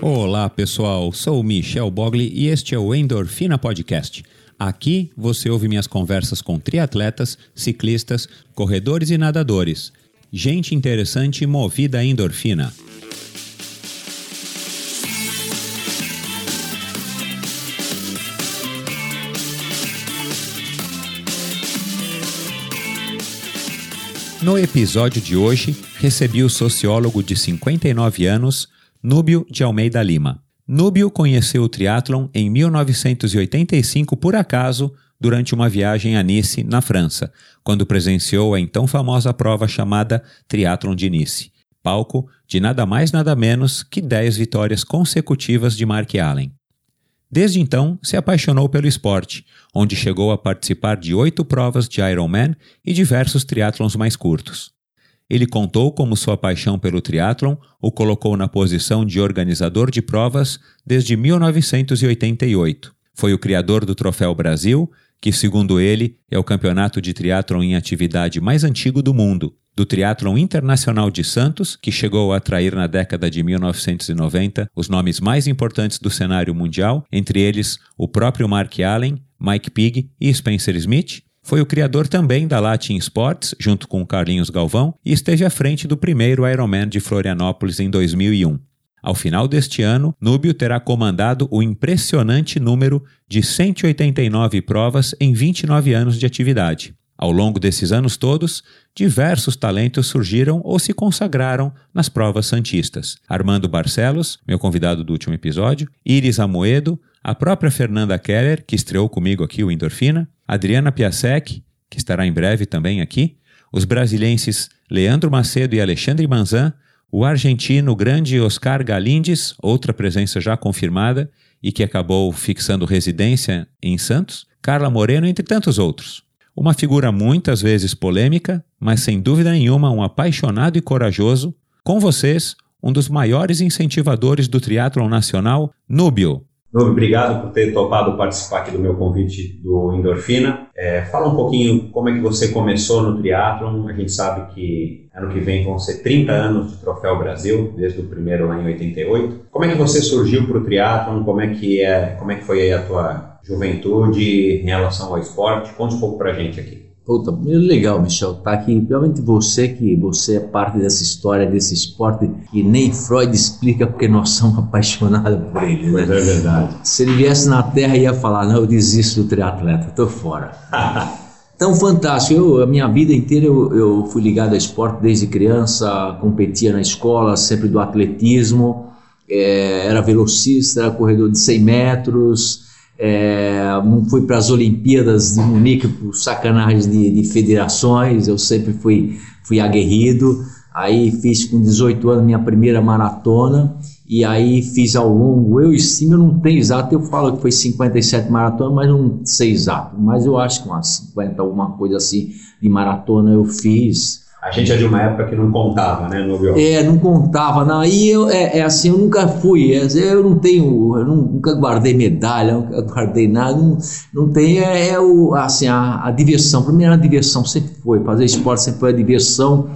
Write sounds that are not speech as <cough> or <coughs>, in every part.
Olá pessoal, sou Michel Bogli e este é o Endorfina Podcast. Aqui você ouve minhas conversas com triatletas, ciclistas, corredores e nadadores. Gente interessante movida a endorfina. No episódio de hoje, recebi o sociólogo de 59 anos, Núbio de Almeida Lima. Núbio conheceu o triatlon em 1985 por acaso durante uma viagem a Nice, na França, quando presenciou a então famosa prova chamada Triatlon de Nice, palco de nada mais nada menos que 10 vitórias consecutivas de Mark Allen. Desde então, se apaixonou pelo esporte, onde chegou a participar de oito provas de Ironman e diversos triatlons mais curtos. Ele contou como sua paixão pelo triatlon o colocou na posição de organizador de provas desde 1988. Foi o criador do Troféu Brasil, que, segundo ele, é o campeonato de triatlon em atividade mais antigo do mundo, do Triatlon Internacional de Santos, que chegou a atrair na década de 1990 os nomes mais importantes do cenário mundial, entre eles o próprio Mark Allen, Mike Pigg e Spencer Smith, foi o criador também da Latin Sports, junto com Carlinhos Galvão, e esteve à frente do primeiro Ironman de Florianópolis em 2001. Ao final deste ano, Núbio terá comandado o impressionante número de 189 provas em 29 anos de atividade. Ao longo desses anos todos, diversos talentos surgiram ou se consagraram nas provas santistas. Armando Barcelos, meu convidado do último episódio, Iris Amoedo, a própria Fernanda Keller, que estreou comigo aqui o Endorfina, Adriana Piasek, que estará em breve também aqui, os brasilenses Leandro Macedo e Alexandre Manzan, o argentino grande Oscar Galindes, outra presença já confirmada e que acabou fixando residência em Santos, Carla Moreno, entre tantos outros. Uma figura muitas vezes polêmica, mas sem dúvida nenhuma um apaixonado e corajoso. Com vocês, um dos maiores incentivadores do triatlon nacional, Núbio. Novo, obrigado por ter topado participar aqui do meu convite do Endorfina. É, fala um pouquinho como é que você começou no triatlon. A gente sabe que ano que vem vão ser 30 anos de Troféu Brasil, desde o primeiro lá em 88. Como é que você surgiu para o triatlon? Como é que é, como é que foi a tua juventude em relação ao esporte? Conte um pouco para a gente aqui. Puta, legal, Michel, tá aqui. Principalmente você, que você é parte dessa história, desse esporte que nem Freud explica porque nós somos apaixonados por ele. Né? Mas é verdade. Se ele viesse na Terra, ia falar: não, eu desisto do triatleta, tô fora. <laughs> Tão fantástico. Eu, a minha vida inteira eu, eu fui ligado ao esporte desde criança, competia na escola, sempre do atletismo, é, era velocista, era corredor de 100 metros é, fui para as Olimpíadas de Munique por sacanagem de, de, federações, eu sempre fui, fui aguerrido. Aí fiz com 18 anos minha primeira maratona e aí fiz ao longo, eu estimo, eu não tenho exato, eu falo que foi 57 maratonas, mas não sei exato, mas eu acho que umas 50, alguma coisa assim de maratona eu fiz. A gente é de uma época que não contava, né, no biólogo? É, não contava, não. E eu, é, é, assim, eu nunca fui, é, eu não tenho, eu nunca guardei medalha, nunca guardei nada, não, não tem, é, é o, assim, a, a diversão. Para mim era a diversão, sempre foi, fazer esporte sempre foi a diversão.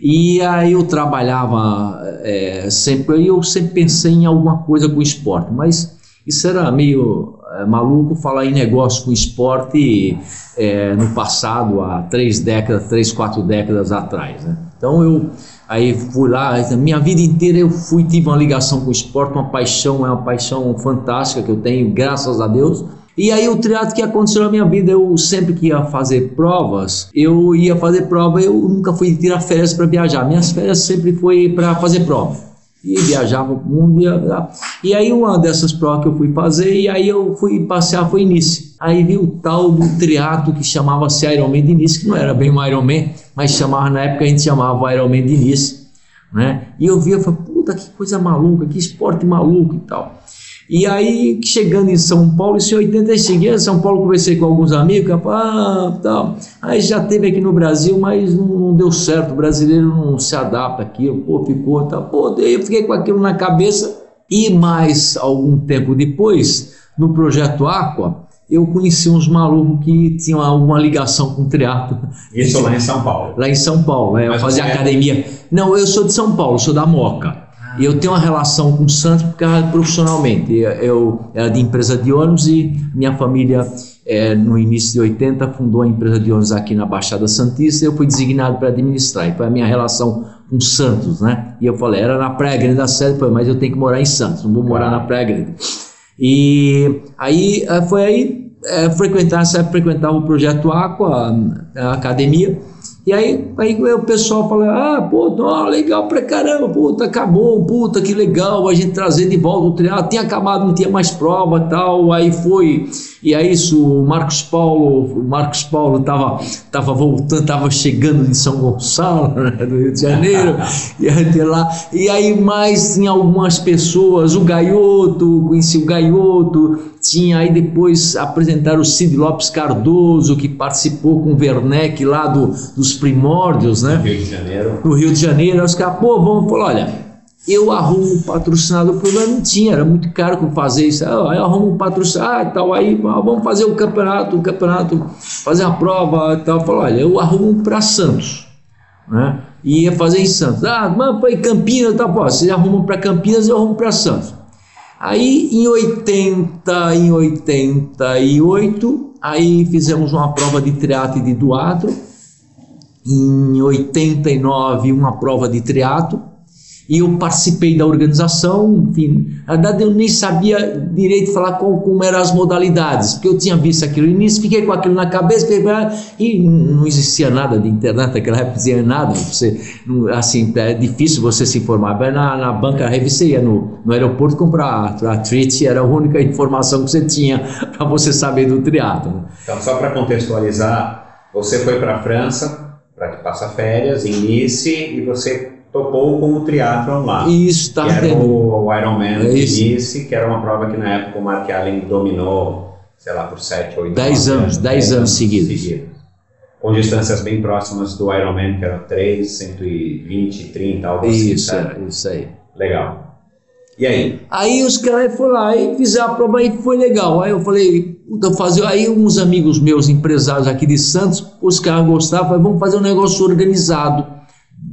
E aí eu trabalhava é, sempre, eu sempre pensei em alguma coisa com esporte, mas isso era meio maluco falar em negócio com esporte é, no passado, há três décadas, três, quatro décadas atrás. Né? Então eu aí fui lá, minha vida inteira eu fui, tive uma ligação com o esporte, uma paixão, é uma paixão fantástica que eu tenho, graças a Deus. E aí o triatlo que aconteceu na minha vida, eu sempre que ia fazer provas, eu ia fazer prova, eu nunca fui tirar férias para viajar. Minhas férias sempre foi para fazer prova e viajava o mundo. Ia, e aí uma dessas provas que eu fui fazer, e aí eu fui passear, foi Nice. Aí vi o tal do triatlo que chamava-se Ironman de Nice, que não era bem um Ironman, mas chamava, na época a gente chamava Ironman de Nice. Né? E eu via, falei, puta, que coisa maluca, que esporte maluco e tal. E aí, chegando em São Paulo, isso em 85, em São Paulo, conversei com alguns amigos, ah, tal. aí já teve aqui no Brasil, mas não, não, deu certo, o brasileiro não se adapta aqui, pô, ficou, tá, pô, eu fiquei com aquilo na cabeça, e mais algum tempo depois, no Projeto Aqua, eu conheci uns malucos que tinham alguma ligação com teatro. Isso lá em São Paulo? Lá em São Paulo, é, eu fazia é academia. Não, eu sou de São Paulo, sou da Moca. E eu tenho uma relação com o Santos porque profissionalmente. Eu era de empresa de ônibus e minha família, é, no início de 80, fundou a empresa de ônibus aqui na Baixada Santista e eu fui designado para administrar. E foi a minha relação com Santos, né? E eu falei, era na Praia Grande da Série, mas eu tenho que morar em Santos, não vou morar na Praia Grande. E aí eh, foi aí é, frequentar, frequentar o projeto Aqua, a academia. E aí, aí o pessoal fala, ah, pô, não, legal pra caramba, puta, acabou, puta, que legal, a gente trazer de volta o triatlo, tinha acabado, não tinha mais prova tal, aí foi, e aí isso, o Marcos Paulo, o Marcos Paulo tava, tava voltando, tava chegando de São Gonçalo, <laughs> né, do Rio de Janeiro, <laughs> e aí lá, e aí mais tinha algumas pessoas, o Gaioto, conheci o Gaioto, tinha aí depois apresentaram o Cid Lopes Cardoso, que participou com o Werneck lá do, dos primórdios, né? No Rio de Janeiro. No Rio de Janeiro. Aí os caras, pô, vamos falar, olha, eu arrumo um patrocinador, o problema não tinha, era muito caro com fazer isso. Ah, eu arrumo um patrocinador, ah, tal, aí vamos fazer o um campeonato, o um campeonato, fazer a prova e tal. Falou, olha, eu arrumo para Santos, né? E ia fazer em Santos. Ah, mas foi Campinas, tal, pô, você arruma para Campinas, eu arrumo para Santos. Aí em 80, em 88, aí fizemos uma prova de triatlo de duatro. Em 89, uma prova de triatlo e eu participei da organização, enfim, na verdade eu nem sabia direito falar qual, como eram as modalidades, porque eu tinha visto aquilo no início, fiquei com aquilo na cabeça, e não existia nada de internet naquela época, não existia nada, você, assim, é difícil você se informar, na, na banca revista ia no, no aeroporto comprar a, a treat, era a única informação que você tinha <laughs> para você saber do triatlo. Então, só para contextualizar, você foi para a França para passar férias em Nice e você topou com o triatlon lá. Isso, tá Que era o, o Ironman é Nice, que era uma prova que na época o Mark Allen dominou, sei lá, por 7, 8 10 anos, 10 anos seguidos. seguidos. Com distâncias bem próximas do Ironman, que era 3, 120, 30, algo assim. Isso, isso aí. Legal. E aí? Aí os caras foram lá e fizeram a prova e foi legal. Aí eu falei, puta, fazer. Aí uns amigos meus, empresários aqui de Santos, os caras gostavam, falaram, vamos fazer um negócio organizado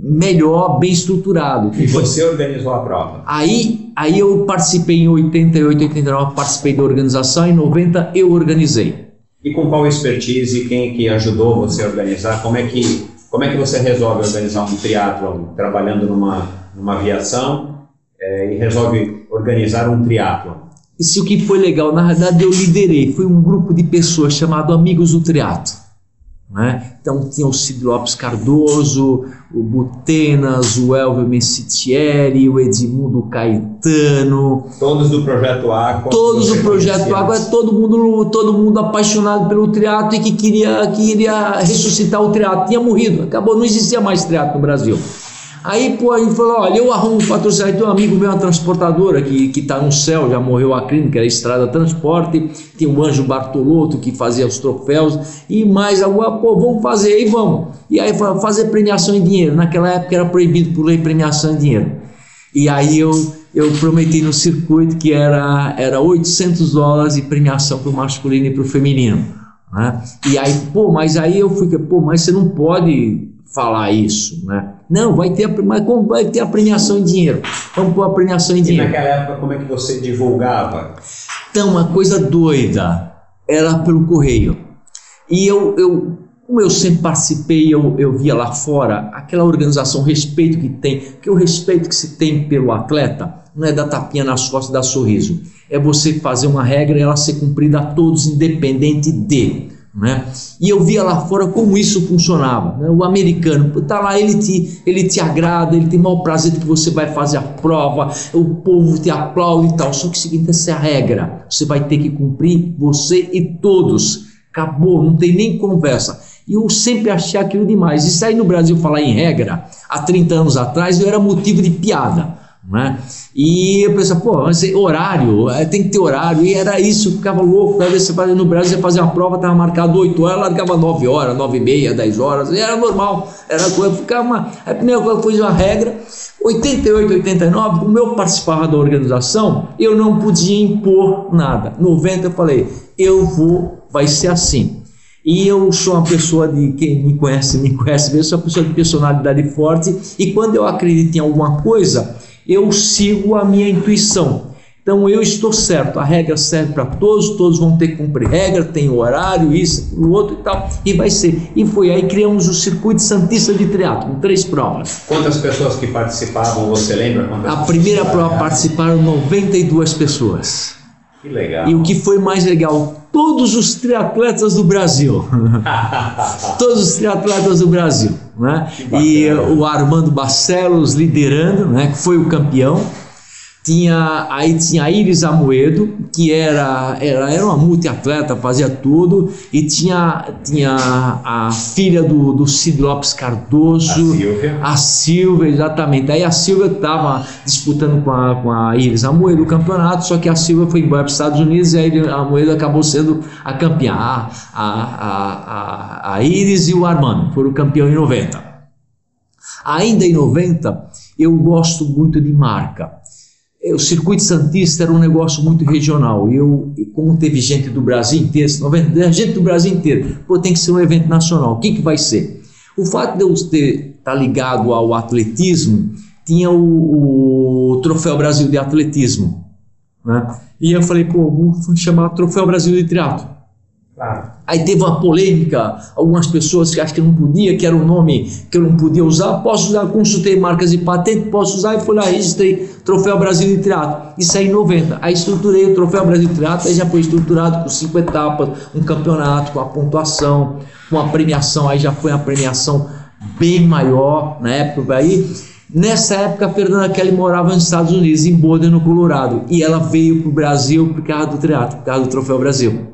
melhor, bem estruturado. E você organizou a prova? Aí, aí eu participei em 88, 89, participei da organização, em 90 eu organizei. E com qual expertise, quem que ajudou você a organizar? Como é que, como é que você resolve organizar um triatlon trabalhando numa, numa aviação é, e resolve organizar um triatlon? Isso o que foi legal, na verdade eu liderei, foi um grupo de pessoas chamado Amigos do Triatlo. Né? Então tinha o Cid Lopes Cardoso, o Butenas, o Elvio Messitieri, o Edmundo Caetano. Todos do Projeto Aqua. Todos do Projeto Aqua, todo mundo, todo mundo apaixonado pelo triatlo e que queria, queria ressuscitar o triatlo. Tinha morrido, acabou, não existia mais triatlo no Brasil. Aí, pô, gente falou, olha, eu arrumo um patrocinador, tem um amigo meu, uma transportadora que, que tá no céu, já morreu a clínica, era Estrada Transporte, tem o Anjo Bartolotto que fazia os troféus, e mais alguma, pô, vamos fazer, aí vamos. E aí fazer premiação em dinheiro, naquela época era proibido por lei premiação em dinheiro. E aí eu, eu prometi no circuito que era, era 800 dólares de premiação para o masculino e para o feminino. Né? E aí, pô, mas aí eu fui, pô, mas você não pode falar isso, né? Não, vai ter, mas como vai ter a premiação em dinheiro? Vamos pôr a premiação em dinheiro. E naquela época, como é que você divulgava? Então, uma coisa doida, era pelo correio. E eu, eu como eu sempre participei, eu, eu via lá fora aquela organização, o respeito que tem, que o respeito que se tem pelo atleta não é dar tapinha nas costas e dar sorriso. É você fazer uma regra e ela ser cumprida a todos, independente de. Né? E eu via lá fora como isso funcionava. Né? O americano está lá, ele te, ele te agrada, ele tem o maior prazer de que você vai fazer a prova, o povo te aplaude e tal. Só que o seguinte, essa é a regra. Você vai ter que cumprir, você e todos. Acabou, não tem nem conversa. E eu sempre achei aquilo demais. Isso aí no Brasil falar em regra, há 30 anos atrás, eu era motivo de piada. Né? E eu pensava, pô, mas horário, é, tem que ter horário, e era isso, eu ficava louco. Às vezes você fazia no Brasil, você fazia uma prova, estava marcado 8 horas, largava 9 horas, 9 e meia, 10 horas, e era normal, era coisa, ficava uma. A primeira coisa que eu fiz uma regra, 88, 89, como eu participava da organização, eu não podia impor nada. 90 eu falei, eu vou, vai ser assim. E eu sou uma pessoa de quem me conhece, me conhece, eu sou uma pessoa de personalidade forte e quando eu acredito em alguma coisa, eu sigo a minha intuição. Então eu estou certo, a regra serve para todos, todos vão ter que cumprir regra, tem horário, isso, o outro e tal, e vai ser. E foi aí criamos o circuito Santista de Triatlo, com três provas. Quantas pessoas que participavam, você lembra? a primeira prova participaram 92 pessoas. Que legal. E o que foi mais legal, todos os triatletas do Brasil. <laughs> todos os triatletas do Brasil. Né? E o Armando Barcelos liderando, né? que foi o campeão tinha aí tinha a Iris Amoedo, que era, era, era uma multiatleta, fazia tudo, e tinha, tinha a filha do, do Cid Lopes Cardoso, a Silvia. a Silvia, exatamente. Aí a Silvia estava disputando com a, com a Iris Amoedo o campeonato, só que a Silvia foi embora para os Estados Unidos e a Amoedo acabou sendo a campeã. A, a, a, a Iris e o Armando foram campeão em 90. Ainda em 90, eu gosto muito de marca. É, o circuito santista era um negócio muito regional. Eu, como teve gente do Brasil inteiro, gente do Brasil inteiro, pô, tem que ser um evento nacional. O que, que vai ser? O fato de eu ter tá ligado ao atletismo, tinha o, o Troféu Brasil de Atletismo, né? E eu falei, pô, vou chamar Troféu Brasil de Triatlo. Aí teve uma polêmica, algumas pessoas que acham que não podia, que era um nome que eu não podia usar. Posso usar, consultei marcas de patente, posso usar e fui lá, registrei Troféu Brasil de Triatlo. Isso aí em 90. Aí estruturei o Troféu Brasil de Triatlo, aí já foi estruturado com cinco etapas, um campeonato, com a pontuação, com a premiação, aí já foi uma premiação bem maior na época aí. Nessa época, a Fernanda Kelly morava nos Estados Unidos, em Boulder, no Colorado, e ela veio para o Brasil por causa do triatlo, por causa do Troféu Brasil.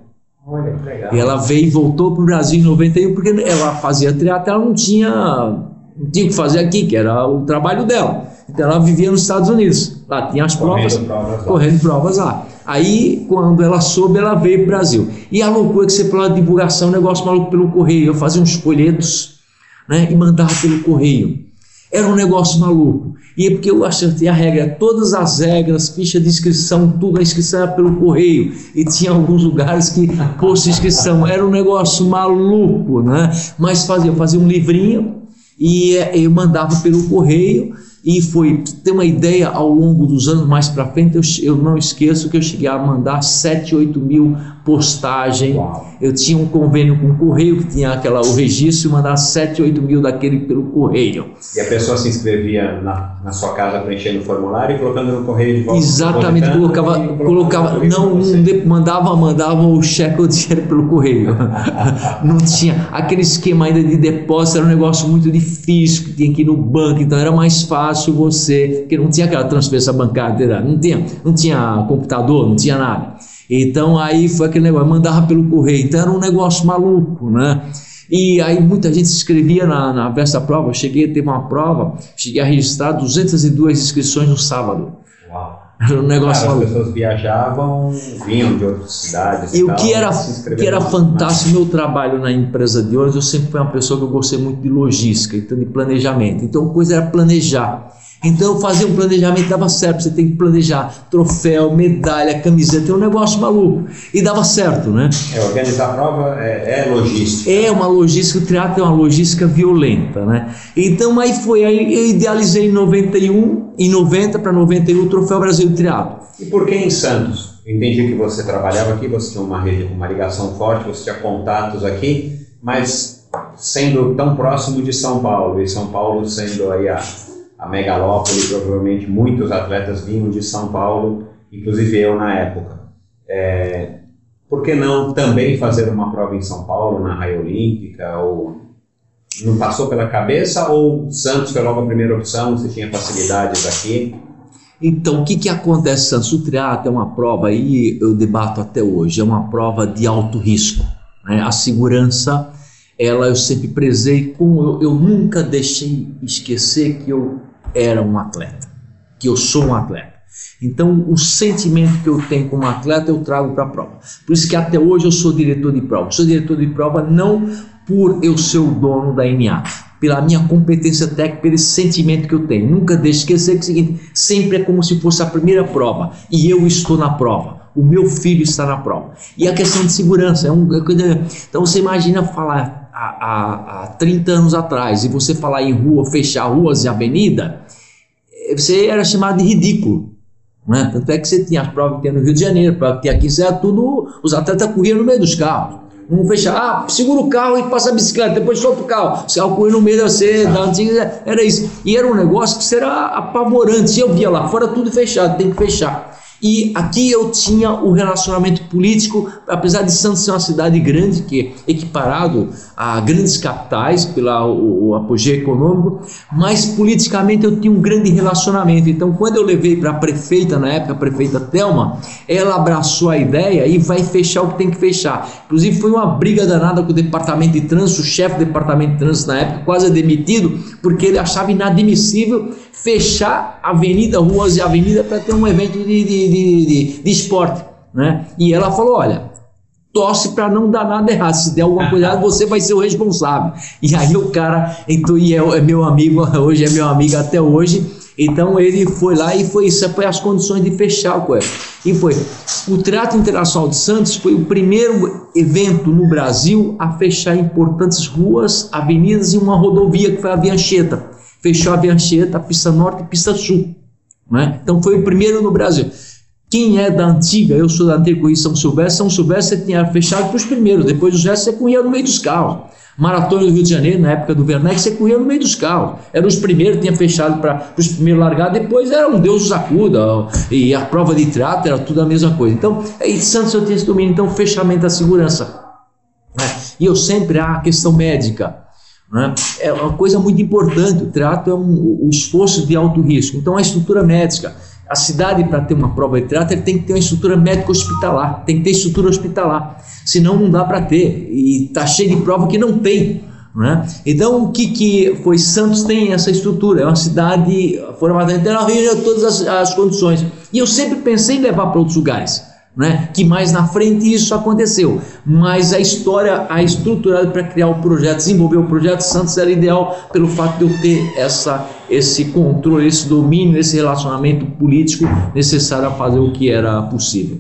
Olha, que legal. E ela veio e voltou para o Brasil em 91 porque ela fazia teatro, ela não tinha, não tinha o que fazer aqui, que era o trabalho dela. Então ela vivia nos Estados Unidos. Lá tinha as provas, correndo provas, correndo provas lá. Aí, quando ela soube, ela veio para o Brasil. E a loucura que você falou divulgação, um negócio maluco pelo correio. Eu fazia uns folhetos né, e mandava pelo correio. Era um negócio maluco. E é porque eu acertei a regra, todas as regras, ficha de inscrição, tudo, a inscrição era pelo correio. E tinha alguns lugares que posto inscrição. Era um negócio maluco, né? Mas fazia, eu fazia um livrinho e eh, eu mandava pelo correio e foi, ter uma ideia, ao longo dos anos mais para frente, eu, eu, não esqueço que eu cheguei a mandar 7, 8 mil postagens. Eu tinha um convênio com o correio, que tinha aquela, o registro, e mandar 7, 8 mil daquele pelo correio. E a pessoa se inscrevia na, na sua casa preenchendo o formulário e colocando no correio de volta? Exatamente, colocava, colocava não, não mandava, mandava o cheque ou dinheiro pelo correio. <laughs> não tinha aquele esquema ainda de depósito, era um negócio muito difícil, que tinha que ir no banco, então era mais fácil fácil você, porque não tinha aquela transferência bancária, não tinha, não tinha computador, não tinha nada. Então aí foi aquele negócio, mandava pelo correio, então era um negócio maluco, né? E aí muita gente se inscrevia na, na da prova, eu cheguei a ter uma prova, cheguei a registrar 202 inscrições no sábado. Uau. Negócio Cara, As pessoas viajavam, vinham de outras cidades. E, e o que era, que era fantástico, meu trabalho na empresa de ônibus, eu sempre fui uma pessoa que eu gostei muito de logística, então de planejamento. Então a coisa era planejar. Então fazer um planejamento dava certo, você tem que planejar troféu, medalha, camiseta, é um negócio maluco. E dava certo, né? É, organizar a prova é, é logística. É uma logística, o triatlo é uma logística violenta, né? Então aí foi, aí eu idealizei em 91, em 90 para 91 o Troféu Brasil Triatlo. E por que em Santos? entendi que você trabalhava aqui, você tinha uma, rede, uma ligação forte, você tinha contatos aqui, mas sendo tão próximo de São Paulo, e São Paulo sendo aí a a megalópole, provavelmente muitos atletas vinham de São Paulo, inclusive eu na época. É, por que não também fazer uma prova em São Paulo, na Raia Olímpica, ou não passou pela cabeça, ou Santos foi logo a primeira opção, você tinha facilidades aqui? Então, o que, que acontece, Santos? O triatlo é uma prova, aí eu debato até hoje, é uma prova de alto risco. Né? A segurança, ela eu sempre prezei, como eu, eu nunca deixei esquecer que eu era um atleta. que eu sou um atleta. Então, o sentimento que eu tenho como atleta eu trago para a prova. Por isso que até hoje eu sou diretor de prova. Sou diretor de prova não por eu ser o dono da NA, pela minha competência técnica, pelo sentimento que eu tenho. Nunca deixe esquecer que é o seguinte, sempre é como se fosse a primeira prova e eu estou na prova. O meu filho está na prova. E a questão de segurança é um. É então você imagina falar há, há, há 30 anos atrás e você falar em rua, fechar ruas e avenida, você era chamado de ridículo. Né? Tanto é que você tinha as provas que tinha no Rio de Janeiro, prova que tinha aqui, isso era tudo. Os atletas corriam no meio dos carros. Não fechar, ah, segura o carro e passa a bicicleta, depois solta o carro. Se carro corria no meio da você, antiga, era isso. E era um negócio que era apavorante. Eu via lá fora tudo fechado, tem que fechar. E aqui eu tinha o relacionamento político, apesar de Santos ser uma cidade grande, que é equiparado a grandes capitais pelo o, o apogeu econômico, mas politicamente eu tinha um grande relacionamento. Então, quando eu levei para a prefeita, na época, a prefeita Thelma, ela abraçou a ideia e vai fechar o que tem que fechar. Inclusive, foi uma briga danada com o departamento de trânsito, o chefe do departamento de trânsito na época, quase demitido, porque ele achava inadmissível fechar avenida, ruas e avenida para ter um evento de, de, de, de, de esporte. Né? E ela falou: olha, torce para não dar nada errado. Se der alguma coisa errada, você vai ser o responsável. E aí o cara, então, e é, é, meu amigo, <laughs> hoje é meu amigo até hoje. Então ele foi lá e foi isso, foi as condições de fechar o coelho. E foi. O Teatro Internacional de Santos foi o primeiro evento no Brasil a fechar importantes ruas, avenidas e uma rodovia que foi a Via Anchieta fechou a Via Anchieta, pista norte e pista sul. Né? Então foi o primeiro no Brasil. Quem é da antiga, eu sou da antiga corrida São Silvestre, São Silvestre tinha fechado para os primeiros, depois os restos você corria no meio dos carros. Maratona do Rio de Janeiro, na época do Werneck, você corria no meio dos carros. Eram os primeiros, tinha fechado para os primeiros largados, depois era um Deus sacuda, e a prova de trato era tudo a mesma coisa. Então, em Santos eu tinha esse domínio, então fechamento da segurança. Né? E eu sempre, a questão médica, né? É uma coisa muito importante. O trato é um, um esforço de alto risco. Então, a estrutura médica. A cidade, para ter uma prova de trato, tem que ter uma estrutura médica hospitalar, tem que ter estrutura hospitalar. Senão, não dá para ter. E está cheio de prova que não tem. Né? Então, o que, que foi? Santos tem essa estrutura, é uma cidade formada, então ela todas as, as condições. E eu sempre pensei em levar para outros lugares né? que mais na frente isso aconteceu. Mas a história, a estruturada para criar o projeto, desenvolver o projeto Santos era ideal pelo fato de eu ter essa, esse controle, esse domínio, esse relacionamento político necessário a fazer o que era possível.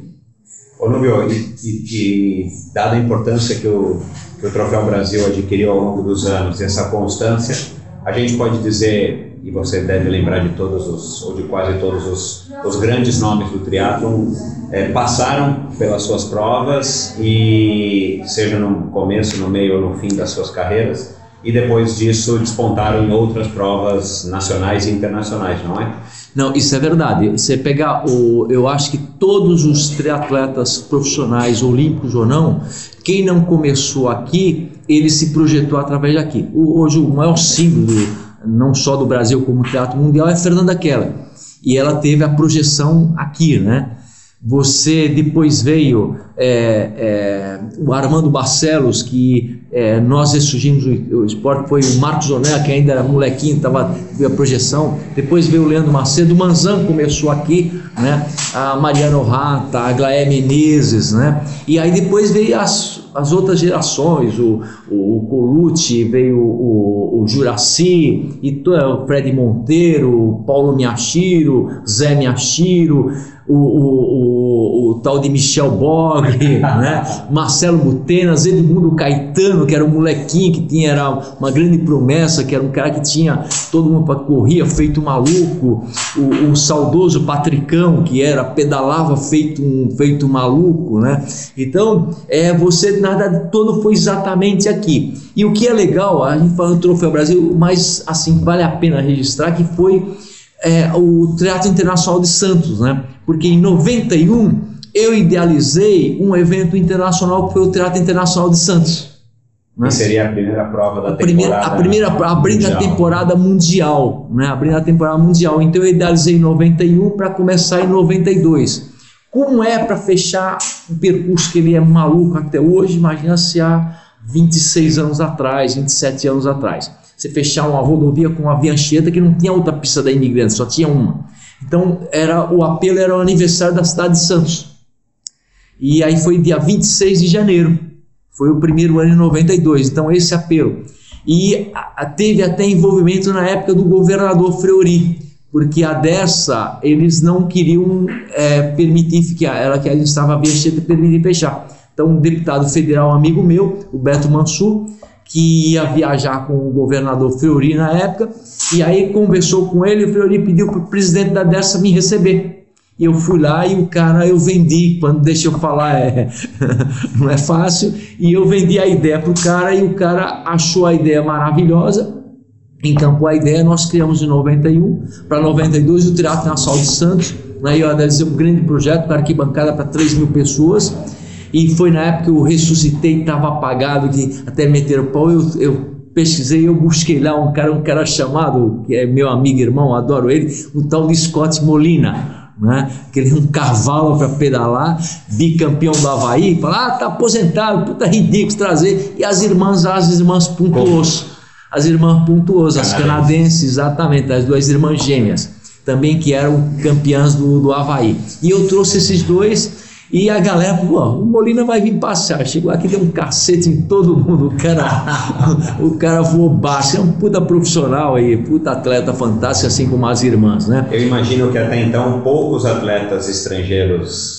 Ô Nubio, e, e, e dada a importância que o, que o Troféu Brasil adquiriu ao longo dos anos, essa constância, a gente pode dizer e você deve lembrar de todos os, ou de quase todos os, os grandes nomes do triatlon, é, passaram pelas suas provas e seja no começo, no meio ou no fim das suas carreiras e depois disso despontaram em outras provas nacionais e internacionais, não é? Não, isso é verdade. Você pegar o, eu acho que todos os triatletas profissionais, olímpicos ou não, quem não começou aqui, ele se projetou através daqui. O, hoje o maior símbolo não só do Brasil como teatro mundial, é Fernanda Keller. E ela teve a projeção aqui, né? Você depois veio é, é, o Armando Barcelos, que é, nós ressurgimos o, o esporte, foi o Marcos Onella, que ainda era molequinho, estava a projeção. Depois veio o Leandro Macedo, o Manzan começou aqui, né? a Mariana Rata, a Glaé Menezes, né? e aí depois veio as, as outras gerações, o, o, o Colucci, veio o, o, o Juraci, e o Fred Monteiro, o Paulo Miyashiro, Zé Miyashiro, o, o, o, tal de Michel Bogli, <laughs> né? Marcelo Butenas, Edmundo Caetano, que era um molequinho que tinha era uma grande promessa, que era um cara que tinha todo mundo para corria feito maluco, o, o, saudoso Patricão, que era pedalava feito um feito maluco, né? Então, é, você nada todo foi exatamente aqui. E o que é legal, a gente falando do Troféu Brasil, mas assim vale a pena registrar que foi é, o Teatro Internacional de Santos, né? Porque em 91 eu idealizei um evento internacional que foi o Teatro Internacional de Santos. Né? Seria a primeira prova da a primeira, temporada. A primeira, abrindo a temporada mundial, né? Abrindo a temporada mundial. Então eu idealizei em 91 para começar em 92. Como é para fechar um percurso que ele é maluco até hoje? Imagina se há 26 anos atrás, 27 anos atrás você fechar uma rodovia com uma via Anchieta que não tinha outra pista da imigrante, só tinha uma. Então, era o apelo era o aniversário da cidade de Santos. E aí foi dia 26 de janeiro. Foi o primeiro ano em 92. Então, esse apelo. E a, teve até envolvimento na época do governador Fleury, porque a dessa eles não queriam é, permitir que ela que a gente estava aberta permitir fechar. Então, um deputado federal amigo meu, o Beto Mansur, que ia viajar com o governador Fleury na época, e aí conversou com ele, o Fleury pediu para o presidente da dessa me receber. E eu fui lá e o cara eu vendi, quando deixa eu falar, é, <laughs> não é fácil, e eu vendi a ideia para o cara e o cara achou a ideia maravilhosa, encampou a ideia, nós criamos em 91, para 92 o Teatro Nacional de Santos, né, eu dizer um grande projeto, com arquibancada para 3 mil pessoas, e foi na época que eu ressuscitei, estava apagado, que até meteram pau, eu, eu pesquisei, eu busquei lá um cara, um cara chamado, que é meu amigo irmão, adoro ele, o tal de Scott Molina, né? que ele é um cavalo para pedalar, bicampeão do Havaí, fala, ah, tá aposentado, puta ridículo trazer, e as irmãs, as irmãs pontuoso, as irmãs pontuosas, as canadenses, exatamente, as duas irmãs gêmeas, também que eram campeãs do, do Havaí, e eu trouxe esses dois, e a galera, pô, o Molina vai vir passear. Chegou aqui, deu um cacete em todo mundo. O cara, <laughs> o cara voou baixo. É um puta profissional aí, puta atleta fantástico, assim como as irmãs, né? Eu imagino que até então poucos atletas estrangeiros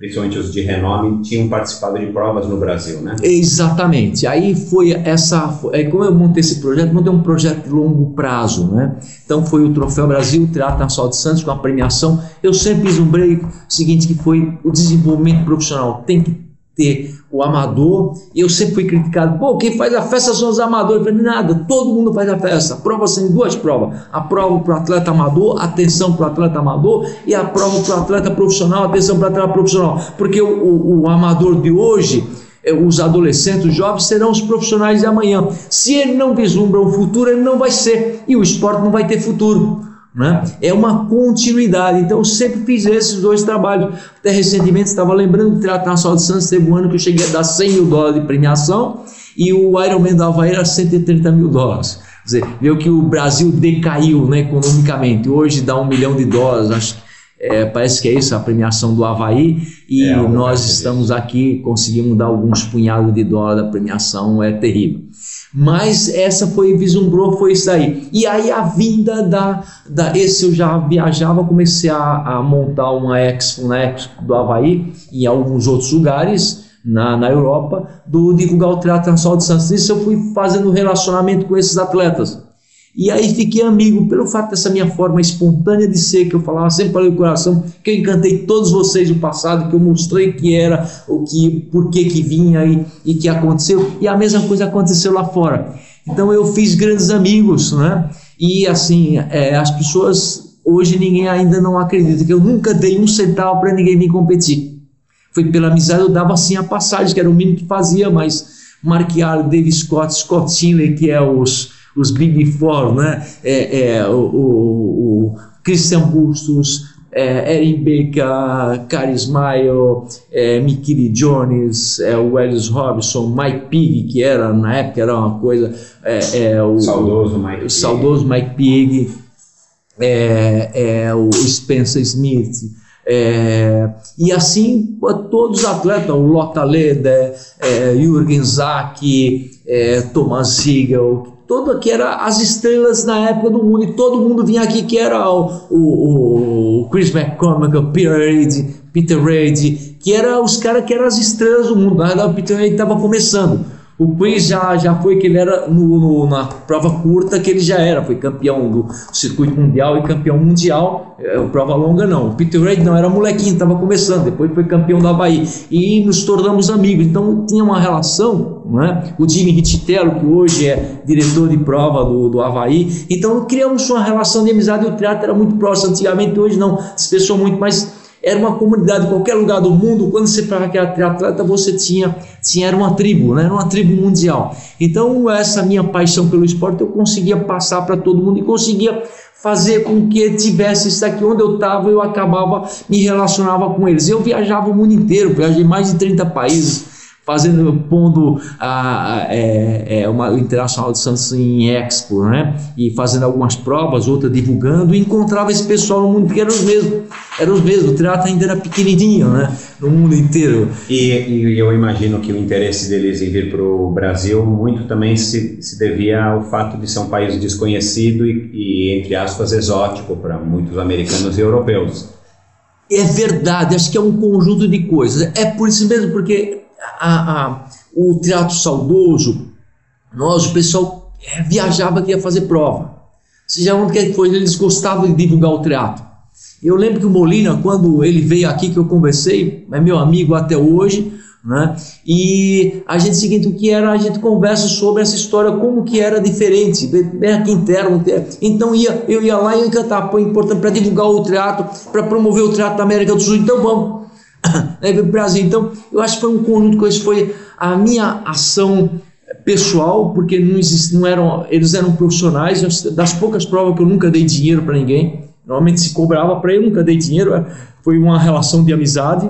principalmente os de renome, tinham participado de provas no Brasil, né? Exatamente. Aí foi essa, como eu montei esse projeto, montei um projeto de longo prazo, né? Então foi o Troféu Brasil, o Teatro Nacional de Santos com a premiação. Eu sempre fiz um break seguinte que foi o desenvolvimento profissional tem que ter o amador, e eu sempre fui criticado, pô, quem faz a festa são os amadores, eu nada, todo mundo faz a festa, prova são duas provas, a prova para o atleta amador, atenção para o atleta amador, e a prova para o atleta profissional, atenção para o atleta profissional, porque o, o, o amador de hoje, é, os adolescentes, os jovens serão os profissionais de amanhã, se ele não vislumbra um futuro, ele não vai ser, e o esporte não vai ter futuro, né? É uma continuidade. Então eu sempre fiz esses dois trabalhos. Até recentemente estava lembrando que Teatro Nacional de Santos teve um ano que eu cheguei a dar 100 mil dólares de premiação e o Ironman do Havaí era 130 mil dólares. Quer dizer, viu que o Brasil decaiu né, economicamente. Hoje dá um milhão de dólares, acho é, parece que é isso a premiação do Havaí, e é, nós estamos aqui, conseguimos dar alguns punhados de dólar da premiação, é terrível. Mas essa foi, vislumbrou, foi isso aí. E aí a vinda da, da esse eu já viajava, comecei a, a montar uma expo na Expo do Havaí e alguns outros lugares na, na Europa, do divulgar o Teatro Nacional de Santos. Isso eu fui fazendo relacionamento com esses atletas. E aí fiquei amigo pelo fato dessa minha forma espontânea de ser, que eu falava sempre para o coração, que eu encantei todos vocês no passado, que eu mostrei que era, o que, por que que vinha e, e que aconteceu. E a mesma coisa aconteceu lá fora. Então eu fiz grandes amigos, né? E assim, é, as pessoas hoje ninguém ainda não acredita que eu nunca dei um centavo para ninguém me competir. Foi pela amizade, eu dava assim a passagem, que era o mínimo que fazia, mas Allen, David Scott, Scott Tinley, que é os os Big Four, né? É, é, o, o, o Christian Bustos, é, Erin Baker, Smile, é, Mikiri Jones, é, o Ellis Robson, Mike Pig, que era na época era uma coisa. É, é o saudoso Mike Pig. Saudoso Mike Pig, é, é, o Spencer Smith. É, e assim todos os atletas, o Lotta Leder, é, Jürgen Zack, é, Thomas Siegel, todo que era as estrelas na época do mundo, e todo mundo vinha aqui, que era o, o, o Chris McCormick, o Peter Reid, Peter Reid, que eram os caras que eram as estrelas do mundo. Na verdade, o Peter Reid estava começando. O Chris já, já foi que ele era no, no, na prova curta que ele já era, foi campeão do circuito mundial e campeão mundial, é, prova longa não. O Peter Reid não era molequinho, estava começando, depois foi campeão da Havaí e nos tornamos amigos. Então tinha uma relação, né? O Jimmy Rittitello, que hoje é diretor de prova do, do Havaí, então criamos uma relação de amizade. O teatro era muito próximo antigamente, hoje não, se muito mais era uma comunidade, qualquer lugar do mundo, quando você era triatleta, você tinha, tinha, era uma tribo, né? era uma tribo mundial. Então, essa minha paixão pelo esporte, eu conseguia passar para todo mundo e conseguia fazer com que tivesse isso aqui onde eu estava, eu acabava, me relacionava com eles. Eu viajava o mundo inteiro, viajei mais de 30 países, fazendo, pondo a, a é, é uma, o Internacional de Santos em Expo, né? E fazendo algumas provas, outras divulgando, e encontrava esse pessoal no mundo, porque eram os mesmos, eram os mesmos, o teatro ainda era pequenininho, né? No mundo inteiro. E, e eu imagino que o interesse deles em vir para o Brasil muito também se, se devia ao fato de ser um país desconhecido e, e entre aspas, exótico para muitos americanos e europeus. É verdade, acho que é um conjunto de coisas. É por isso mesmo, porque a, a, o teatro saudoso, nós, o pessoal é, viajava que ia fazer prova. Seja onde quer que foi, eles gostavam de divulgar o teatro. Eu lembro que o Molina, quando ele veio aqui, que eu conversei, é meu amigo até hoje, né? E a gente seguinte o que era a gente conversa sobre essa história como que era diferente bem aqui interno então ia eu ia lá e ia cantar foi importante para divulgar o teatro para promover o teatro da América do Sul então vamos <coughs> né, Brasil então eu acho que foi um conjunto de coisas foi a minha ação pessoal porque não não eram eles eram profissionais das poucas provas que eu nunca dei dinheiro para ninguém normalmente se cobrava para eu nunca dei dinheiro foi uma relação de amizade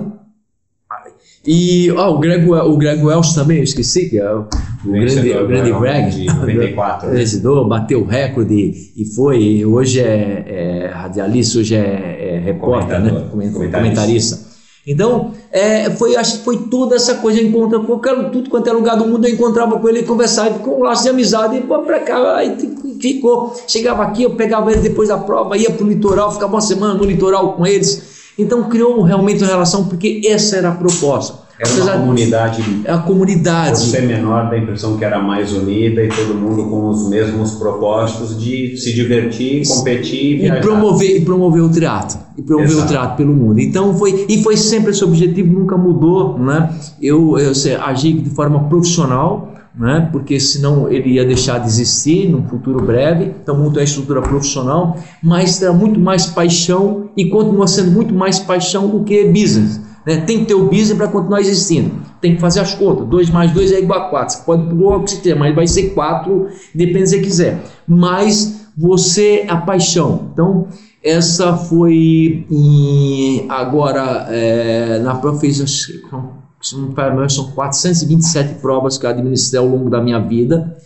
e o, Greg, o Greg Wells também, eu esqueci, que é o, o grande, o grande Greg. De 94. Né? Vencedor, bateu o recorde e foi. Hoje é, é radialista, hoje é, é repórter, né? comentarista. comentarista. Então, é, foi, acho que foi toda essa coisa, encontra qualquer, tudo quanto é lugar do mundo, eu encontrava com ele e conversava, ficou um laço de amizade, e para cá, aí ficou. Chegava aqui, eu pegava ele depois da prova, ia para o litoral, ficava uma semana no litoral com eles. Então criou realmente uma relação, porque essa era a proposta. Era uma comunidade. É a comunidade. Por ser menor, dá a impressão que era mais unida e todo mundo com os mesmos propósitos de se divertir, competir e, e promover e promover o teatro e promover Exato. o teatro pelo mundo. Então foi e foi sempre esse objetivo, nunca mudou, né? Eu, eu agi de forma profissional. Né? porque senão ele ia deixar de existir num futuro breve. Então, muito é estrutura profissional, mas terá muito mais paixão e continua sendo muito mais paixão do que business. Né? Tem que ter o business para continuar existindo. Tem que fazer as contas. 2 mais 2 é igual a 4. Você pode pôr o que você quiser, mas vai ser 4, depende se você quiser. Mas você, a paixão. Então, essa foi em, agora é, na profissão se não me são 427 provas que eu administrei ao longo da minha vida,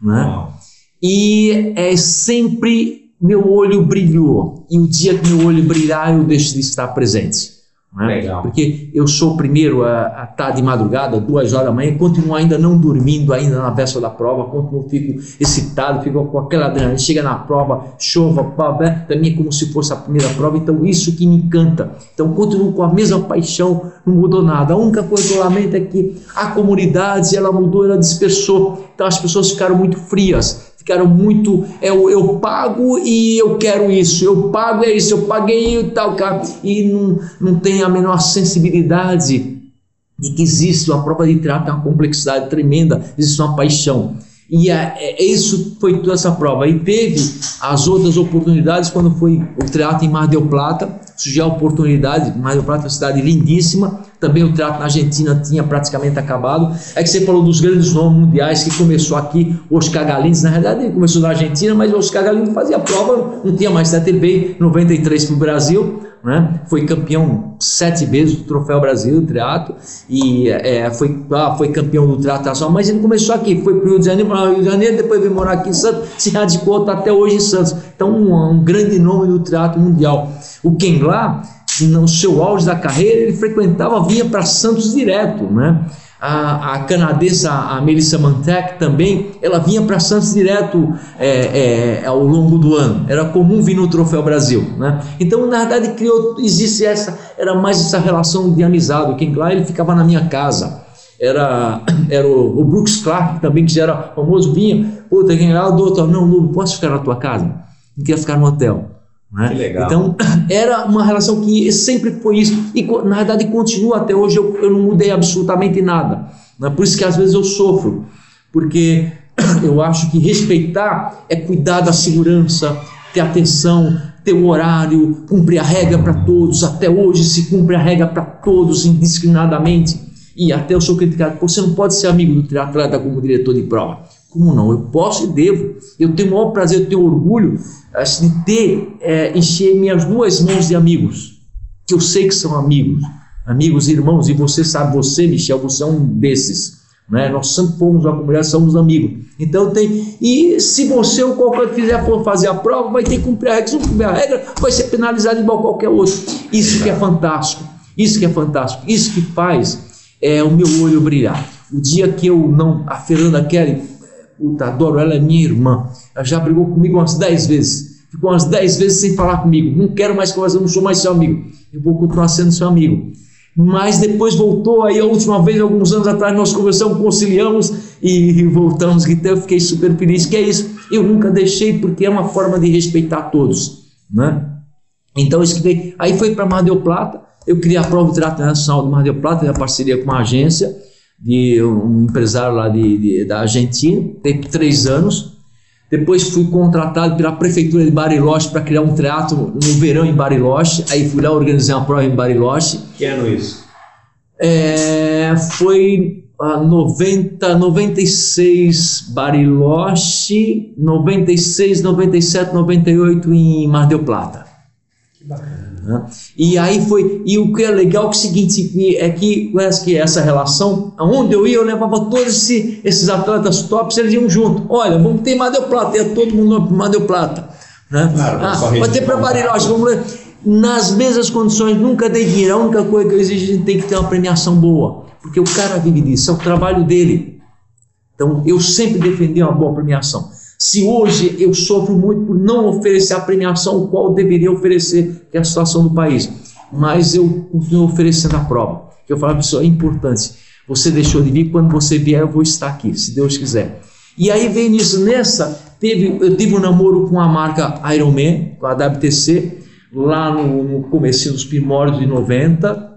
né? E é sempre meu olho brilhou. E o dia que meu olho brilhar, eu deixo de estar presente. Né? Porque eu sou o primeiro a, a estar tá de madrugada, duas horas da manhã, continuo ainda não dormindo, ainda na véspera da prova, continuo, fico excitado, fico com aquela adrenalina, chega na prova, chova, para mim é como se fosse a primeira prova, então isso que me encanta. Então continuo com a mesma paixão, não mudou nada. A única coisa que eu lamento é que a comunidade, ela mudou, ela dispersou, então as pessoas ficaram muito frias, ficaram muito. Eu, é, eu pago e eu quero isso, eu pago é isso, eu paguei e tal, cara. E não, não tem a menor sensibilidade de que existe uma prova de tem uma complexidade tremenda, existe uma paixão. E é, é, isso foi toda essa prova. E teve as outras oportunidades quando foi o teatro em Mar del Plata, surgiu a oportunidade, Mar del Plata é uma cidade lindíssima, também o teatro na Argentina tinha praticamente acabado. É que você falou dos grandes nomes mundiais que começou aqui, Oscar Galins, na realidade ele começou na Argentina, mas Oscar Galins fazia prova, não tinha mais em 93 para o Brasil, né? foi campeão sete vezes do Troféu Brasil do teatro e é, foi, ah, foi campeão do teatro nacional, mas ele começou aqui, foi para o Rio de Janeiro, Rio de Janeiro, depois veio morar aqui em Santos, se radicou, até hoje em Santos. Então, um, um grande nome do teatro mundial. O Ken lá, no seu auge da carreira, ele frequentava, vinha para Santos direto, né? A, a canadense, a Melissa Mantek também, ela vinha para Santos direto é, é, ao longo do ano. Era comum vir no Troféu Brasil, né? Então, na verdade, criou, existe essa, era mais essa relação de amizade. Ken lá, ele ficava na minha casa era, <coughs> era o, o, Brooks Clark também, que já era famoso, vinha, puta, quem o doutor, não, não, posso ficar na tua casa? Não quer ficar no hotel. Né? Que legal. Então, <clears throat> era uma relação que sempre foi isso. E, na verdade, continua até hoje. Eu, eu não mudei absolutamente nada. Né? Por isso que às vezes eu sofro. Porque <clears throat> eu acho que respeitar é cuidar da segurança, ter atenção, ter o horário, cumprir a regra para todos. Até hoje se cumpre a regra para todos indiscriminadamente. E até eu sou criticado. Você não pode ser amigo do triatleta como diretor de prova. Como não? Eu posso e devo. Eu tenho o maior prazer, eu tenho orgulho assim, de ter, é, encher minhas duas mãos de amigos, que eu sei que são amigos. amigos, irmãos, e você sabe, você, Michel, você é um desses. Né? Nós sempre fomos uma comunidade, somos amigos. Então tem. E se você ou qualquer quiser for fazer a prova, vai ter que cumprir a regra. Se não cumprir a regra, vai ser penalizado igual qualquer outro. Isso que é fantástico. Isso que é fantástico. Isso que faz é, o meu olho brilhar. O dia que eu não. A Fernanda Kelly, puta, adoro, ela é minha irmã. Ela já brigou comigo umas 10 vezes. Ficou umas 10 vezes sem falar comigo. Não quero mais conversar, não sou mais seu amigo. Eu vou continuar sendo seu amigo mas depois voltou aí a última vez, alguns anos atrás, nós conversamos, conciliamos e voltamos. Então eu fiquei super feliz, que é isso. Eu nunca deixei, porque é uma forma de respeitar todos, né? Então eu escrevi, aí foi para Mar del Plata, eu criei a prova de trato nacional do Mar del Plata, em parceria com uma agência, de um empresário lá de, de da Argentina, teve três anos, depois fui contratado pela prefeitura de Bariloche para criar um teatro no verão em Bariloche. Aí fui lá organizar uma prova em Bariloche. Que ano isso? É, foi a 90, 96 Bariloche, 96, 97, 98 em Mar del Plata. Que bacana. Né? E aí foi, e o que é legal é o seguinte, é que parece que essa relação, aonde eu ia, eu levava todos esse, esses atletas tops, eles iam junto. Olha, vamos ter Madeu Plata, ia todo mundo para Madeu Plata. Né? Claro, ah, vai ter para Bariloche, vamos ler. Nas mesmas condições, nunca dei dinheiro, a única coisa que eu exijo, a gente tem que ter uma premiação boa, porque o cara vive disso, é o trabalho dele. Então, eu sempre defendi uma boa premiação. Se hoje eu sofro muito por não oferecer a premiação qual deveria oferecer, que é a situação do país, mas eu continuo oferecendo a prova. Que eu falo para a pessoa, é importante. Você deixou de vir, quando você vier eu vou estar aqui, se Deus quiser. E aí vem nisso, nessa, teve, eu tive um namoro com a marca Ironman, com a WTC, lá no, no começo dos primórdios de 90,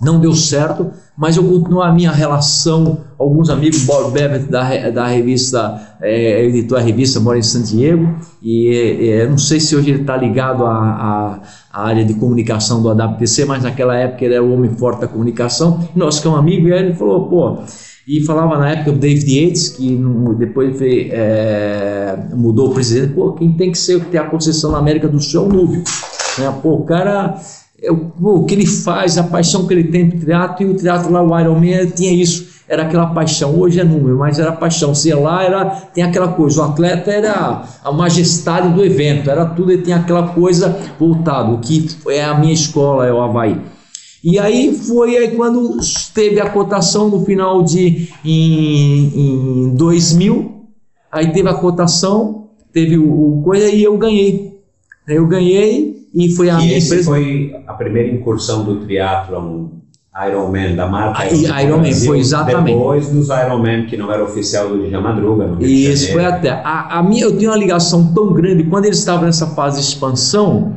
não deu certo, mas eu continuo a minha relação, alguns amigos, Bob Bevet da, da revista, é, editou a revista, mora em San Diego, e é, é, não sei se hoje ele está ligado à, à, área de comunicação do AWTC, mas naquela época ele era o homem forte da comunicação, nós que é um amigo, e aí ele falou, pô, e falava na época do David Yates, que depois foi, é, mudou o presidente, pô, quem tem que ser, ter a concessão na América do Sul é o Núbio, né? pô, o cara o que ele faz, a paixão que ele tem pro teatro, e o teatro lá, o Iron Man, tinha isso, era aquela paixão, hoje é número, mas era paixão, se lá era, tem aquela coisa, o atleta era a majestade do evento, era tudo, ele tinha aquela coisa voltado, o que é a minha escola, é o Havaí. E aí foi aí quando teve a cotação no final de em, em 2000, aí teve a cotação, teve o, o coisa e eu ganhei. Eu ganhei e foi a e esse empresa. foi a primeira incursão do triatlon Ironman da marca Ah, e Ironman, foi exatamente. Depois dos Ironman, que não era oficial do Dja Madruga. No Rio de Isso foi até. A, a minha, eu tenho uma ligação tão grande. Quando eles estavam nessa fase de expansão,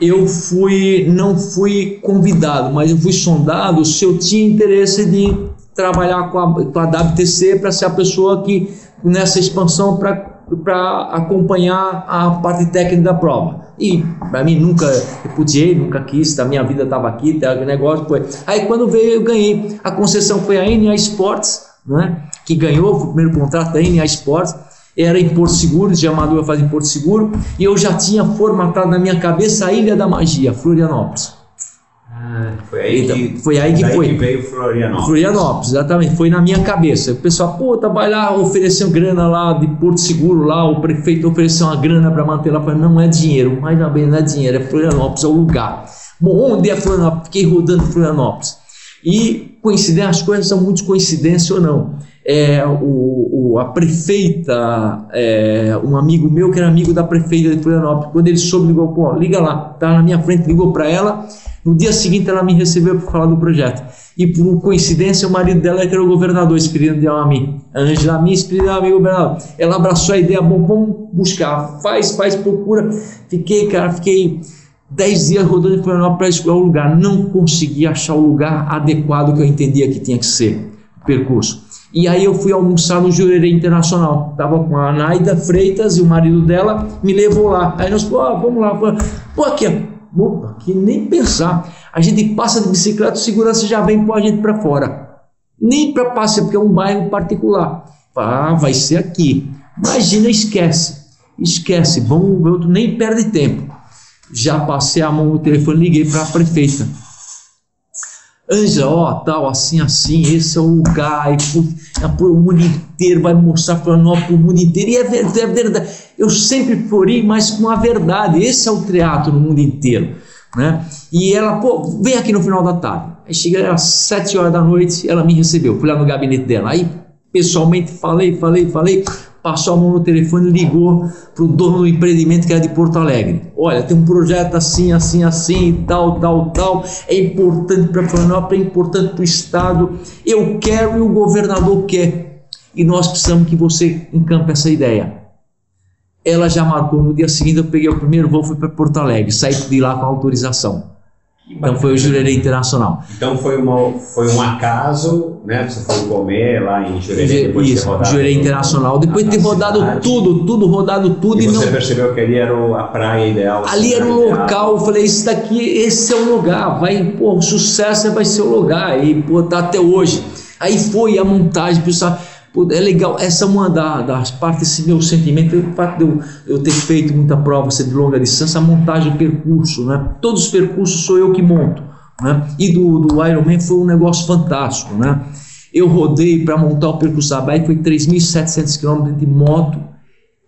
eu fui, não fui convidado, mas eu fui sondado se eu tinha interesse de trabalhar com a, com a WTC para ser a pessoa que nessa expansão para acompanhar a parte técnica da prova. E para mim nunca repudiei, nunca quis, a minha vida estava aqui, tá, o negócio foi. Aí quando veio eu ganhei. A concessão foi a NA Sports, né, que ganhou o primeiro contrato da NA Sports. Era em Porto Seguro, de Amador faz em Porto Seguro, e eu já tinha formatado na minha cabeça a Ilha da Magia, Florianópolis. Ah, foi aí Então, que, foi aí que foi. que veio Florianópolis. Florianópolis, exatamente, foi na minha cabeça. O pessoal, puta, vai lá, ofereceu grana lá de Porto Seguro, lá, o prefeito ofereceu uma grana para manter lá. Falei, não é dinheiro, mais ou menos não é dinheiro, é Florianópolis, é o lugar. Bom, onde é Florianópolis? Fiquei rodando Florianópolis. E coincidência, as coisas são muito coincidência ou não. É, o, o- a prefeita, é, um amigo meu que era amigo da prefeita de Florianópolis, quando ele soube, ligou, pô, liga lá, tá na minha frente, ligou para ela. No dia seguinte ela me recebeu para falar do projeto. E por coincidência, o marido dela que era o governador, Espírito de Ami. Angela Ami, Espírito de Ami, governador. Ela abraçou a ideia, bom, vamos buscar, faz, faz, procura. Fiquei, cara, fiquei 10 dias rodando em Florianópolis para escolher o lugar. Não consegui achar o lugar adequado que eu entendia que tinha que ser o percurso. E aí eu fui almoçar no Jurerê Internacional. Tava com a Naida Freitas e o marido dela me levou lá. Aí nós, pô, vamos lá. Pô, aqui, ó. Aqui nem pensar. A gente passa de bicicleta, o segurança já vem pôr a gente para fora. Nem para passear, porque é um bairro particular. Ah, vai ser aqui. Imagina, esquece. Esquece, vamos outro, nem perde tempo. Já passei a mão no telefone, liguei para a prefeita. Ângela, ó, tal, assim, assim, esse é o lugar, e o mundo inteiro vai mostrar Florianópolis para o mundo inteiro, e é verdade, é verdade. Eu sempre flori, mas com a verdade, esse é o teatro no mundo inteiro, né? E ela, pô, vem aqui no final da tarde. Aí cheguei às sete horas da noite, ela me recebeu, fui lá no gabinete dela, aí pessoalmente falei, falei, falei, passou a mão no telefone e ligou para o dono do empreendimento que era de Porto Alegre. Olha, tem um projeto assim, assim, assim, tal, tal, tal. É importante para Florianópolis, é importante para o Estado. Eu quero e o governador quer. E nós precisamos que você encampe essa ideia. Ela já marcou no dia seguinte, eu peguei o primeiro voo, fui para Porto Alegre, saí de lá com autorização. Então foi o Jurerê Internacional. Então foi, uma, foi um acaso, né? Você foi comer lá em Jurerê, depois Isso, de Jurerê Internacional. Depois de ter rodado cidade. tudo, tudo, rodado tudo. E, e você não... percebeu que ali era a praia ideal? Ali era o local, eu falei, isso daqui, esse é o lugar, vai, pô, o sucesso vai ser o lugar. E, pô, tá até hoje. Aí foi a montagem, pessoal é legal, essa é uma das partes desse meu sentimento, o fato de eu, eu ter feito muita prova ser de longa distância, a montagem do percurso, né? Todos os percursos sou eu que monto, né? E do, do Ironman foi um negócio fantástico, né? Eu rodei para montar o percurso bike, foi 3.700 km de moto,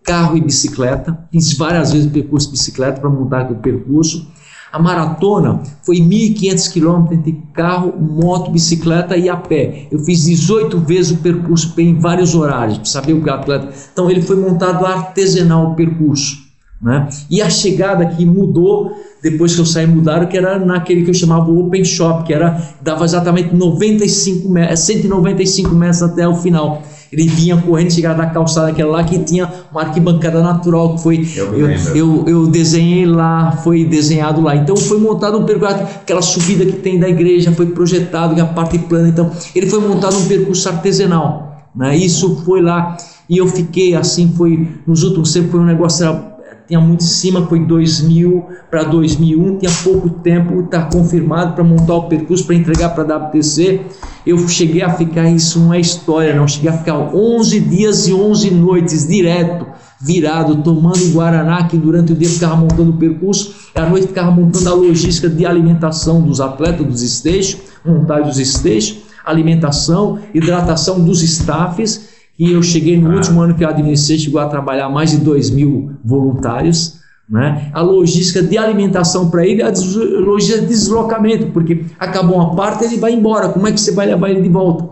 carro e bicicleta. Fiz várias vezes o percurso de bicicleta para montar aquele percurso. A maratona foi 1.500 quilômetros entre carro, moto, bicicleta e a pé. Eu fiz 18 vezes o percurso em vários horários, para saber o que o atleta. Então ele foi montado artesanal o percurso. Né? E a chegada aqui mudou depois que eu saí mudaram que era naquele que eu chamava Open Shop que era dava exatamente 95 metros, 195 metros até o final ele vinha correndo, chegava da calçada aquela lá que tinha uma arquibancada natural que foi eu, eu, eu, eu, desenhei lá, foi desenhado lá. Então foi montado um percurso, aquela subida que tem da igreja foi projetado, que é a parte plana. Então ele foi montado um percurso artesanal. Né? Isso foi lá e eu fiquei assim, foi nos últimos tempos foi um negócio tinha muito em cima, foi 2000 para 2001, tinha pouco tempo, está confirmado para montar o percurso para entregar para a WTC. Eu cheguei a ficar, isso não é história, não, cheguei a ficar 11 dias e 11 noites direto, virado, tomando Guaraná, que durante o dia ficava montando o percurso, e à noite ficava montando a logística de alimentação dos atletas, dos estations, montagem dos estations, alimentação, hidratação dos staffs e eu cheguei no ah. último ano que eu administrei, chegou a trabalhar mais de 2 mil voluntários. Né? A logística de alimentação para ele, a logística de deslocamento, porque acabou uma parte, ele vai embora. Como é que você vai levar ele de volta?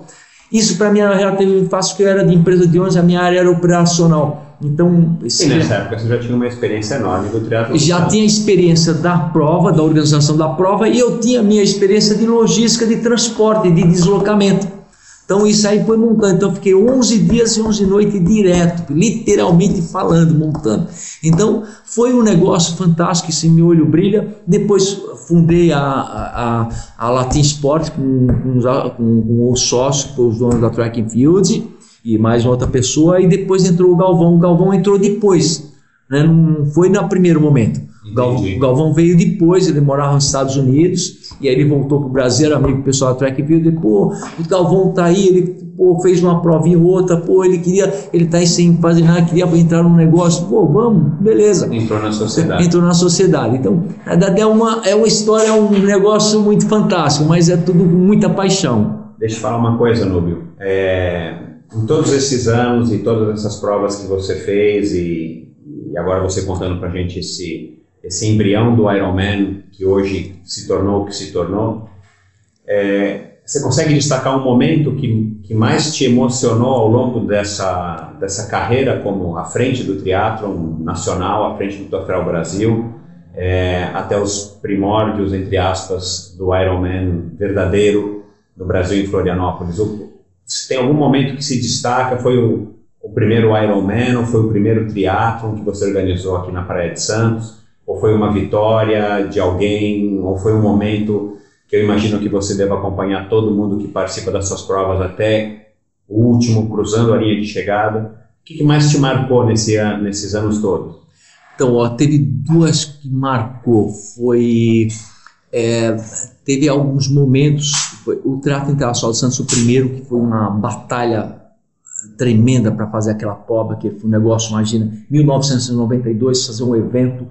Isso para mim era relativamente fácil, porque eu era de empresa de ônibus, a minha área era operacional. Então, e nessa época você já tinha uma experiência enorme do triatlo? Já tinha experiência da prova, da organização da prova, e eu tinha minha experiência de logística, de transporte, de deslocamento. Então isso aí foi montando. Então fiquei 11 dias e 11 noites direto, literalmente falando, montando. Então foi um negócio fantástico, esse meu olho brilha. Depois fundei a, a, a Latin Sport com, com, com, com o sócio, que foi os donos da Track and Field, e mais outra pessoa. E depois entrou o Galvão. O Galvão entrou depois, né? não foi no primeiro momento. O Galvão veio depois, ele morava nos Estados Unidos, e aí ele voltou para o Brasil, era amigo pessoal da Track View, pô, o Galvão tá aí, ele pô, fez uma provinha ou outra, pô, ele queria, ele tá aí sem fazer nada, queria entrar num negócio, pô, vamos, beleza. Entrou na sociedade. Entrou na sociedade. Então, é uma, é uma história, é um negócio muito fantástico, mas é tudo com muita paixão. Deixa eu falar uma coisa, Núbio. É, em todos esses anos e todas essas provas que você fez e, e agora você contando pra gente esse esse embrião do Ironman que hoje se tornou o que se tornou, é, você consegue destacar um momento que, que mais te emocionou ao longo dessa, dessa carreira como à frente do triatlon nacional, à frente do Troféu Brasil, é, até os primórdios, entre aspas, do Ironman verdadeiro no Brasil em Florianópolis? se tem algum momento que se destaca, foi o, o primeiro Ironman ou foi o primeiro triatlon que você organizou aqui na Praia de Santos? Ou foi uma vitória de alguém? Ou foi um momento que eu imagino que você deva acompanhar todo mundo que participa das suas provas até o último, cruzando a linha de chegada? O que, mais te marcou nesse nesses anos todos? Então, ó, teve duas que marcou. Foi. É, teve alguns momentos. Foi o Trato Internacional de Santos, o primeiro, que foi uma batalha tremenda para fazer aquela prova, que foi um negócio, imagina, 1992, fazer um evento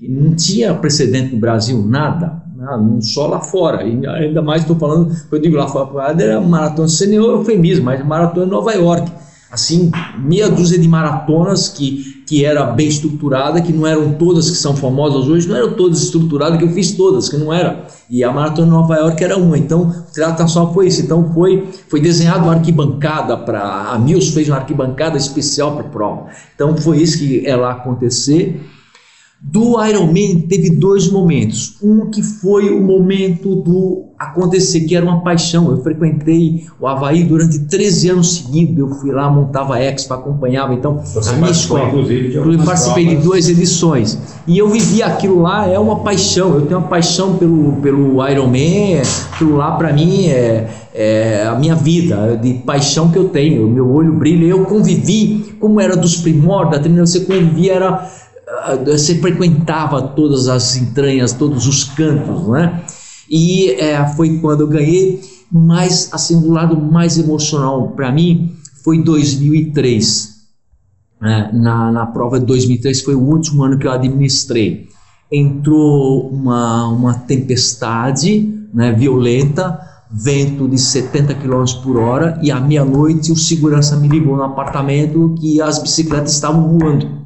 não tinha precedente no Brasil, nada. não só lá fora, e ainda mais estou falando, eu digo lá fora, era maratona senior, eufemismo, mas maratona em Nova York, assim, meia dúzia de maratonas que, que era bem estruturada, que não eram todas que são famosas hoje, não eram todas estruturadas, que eu fiz todas, que não era. E a maratona de Nova York era uma. Então, o Triathlon só foi isso. Então, foi, foi desenhado uma arquibancada para. A Mills fez uma arquibancada especial para a prova. Então, foi isso que ela acontecer. Do Ironman teve dois momentos. Um que foi o momento do acontecer, que era uma paixão. Eu frequentei o Havaí durante 13 anos seguidos. Eu fui lá, montava Expo, acompanhava. Então, Você a minha escola. Inclusive, de Eu participei provas. de duas edições. E eu vivi aquilo lá, é uma paixão. Eu tenho uma paixão pelo, pelo Ironman. Aquilo lá, para mim, é, é a minha vida, de paixão que eu tenho. O meu olho brilha. Eu convivi, como era dos primórdios da trilha, você convivia, era você frequentava todas as entranhas, todos os cantos, né? E é, foi quando eu ganhei, mas assim, do lado mais emocional para mim foi 2003. né? na, na prova de 2003 foi o último ano que eu administrei. Entrou uma, uma tempestade né, violenta, vento de 70 km por hora, e à meia-noite o segurança me ligou no apartamento que as bicicletas estavam voando.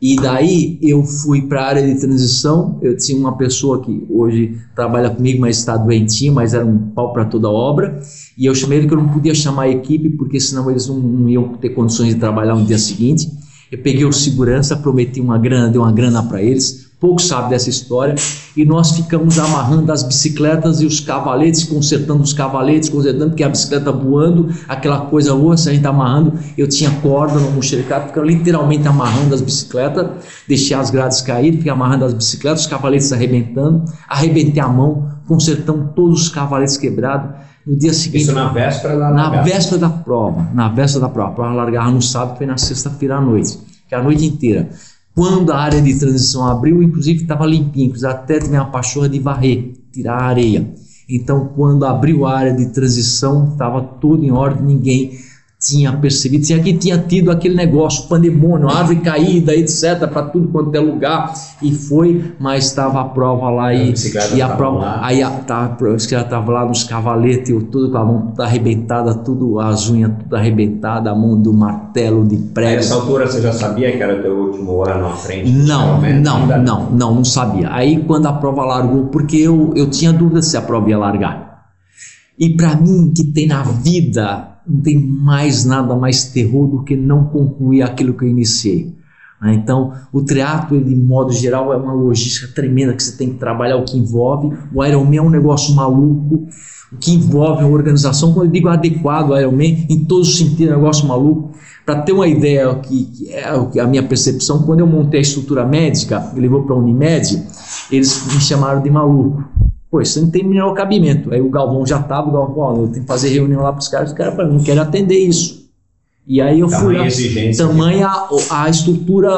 E daí eu fui para a área de transição. Eu tinha uma pessoa que hoje trabalha comigo, mas está doentinha, mas era um pau para toda obra. E eu chamei ele que eu não podia chamar a equipe, porque senão eles não, não iam ter condições de trabalhar no dia seguinte. Eu peguei o segurança, prometi uma grana, dei uma grana para eles. Pouco sabe dessa história. E nós ficamos amarrando as bicicletas e os cavaletes, consertando os cavaletes, consertando, porque a bicicleta voando, aquela coisa se a gente tá amarrando. Eu tinha corda no mochilicato, ficava literalmente amarrando as bicicletas, deixei as grades cair, fiquei amarrando as bicicletas, os cavaletes arrebentando, arrebentei a mão, consertando todos os cavaletes quebrados. No dia seguinte, Isso na véspera da na véspera da prova, na véspera da prova, a prova largava no sábado, foi na sexta-feira à noite, que é a noite inteira. Quando a área de transição abriu, inclusive estava limpinho, até tinha uma pachorra de varrer, tirar a areia. Então, quando abriu a área de transição, estava tudo em ordem, ninguém tinha percebido. Tinha que tinha tido aquele negócio, pandemônio, árvore caída, etc., para tudo quanto é lugar. E foi, mas estava a prova lá e, bicicletas e a prova. lá. Aí a, tá, os caras estavam lá nos cavaletes, eu tudo com a mão toda arrebentada, tudo, as unhas tudo arrebentadas, a mão do martelo de prego. Nessa altura você já sabia que era o teu último ano à frente? Não, não, ainda não, não, não sabia. Aí quando a prova largou, porque eu, eu tinha dúvida se a prova ia largar. E para mim, que tem na vida, não tem mais nada mais terror do que não concluir aquilo que eu iniciei. né? Então, o ele, de modo geral, é uma logística tremenda que você tem que trabalhar, o que envolve. O Ironman é um negócio maluco, o que envolve a organização. Quando eu digo adequado ao Ironman, em todos os sentidos, é um negócio maluco. Para ter uma ideia, que, que é a minha percepção, quando eu montei a estrutura médica, que levou para a Unimed, eles me chamaram de maluco. Pô, isso não tem menor cabimento. Aí o Galvão já estava, o Galvão, ó, eu tenho que fazer reunião lá para os caras, os caras falaram, não quero atender isso. E aí eu fui lá, tamanha a, a estrutura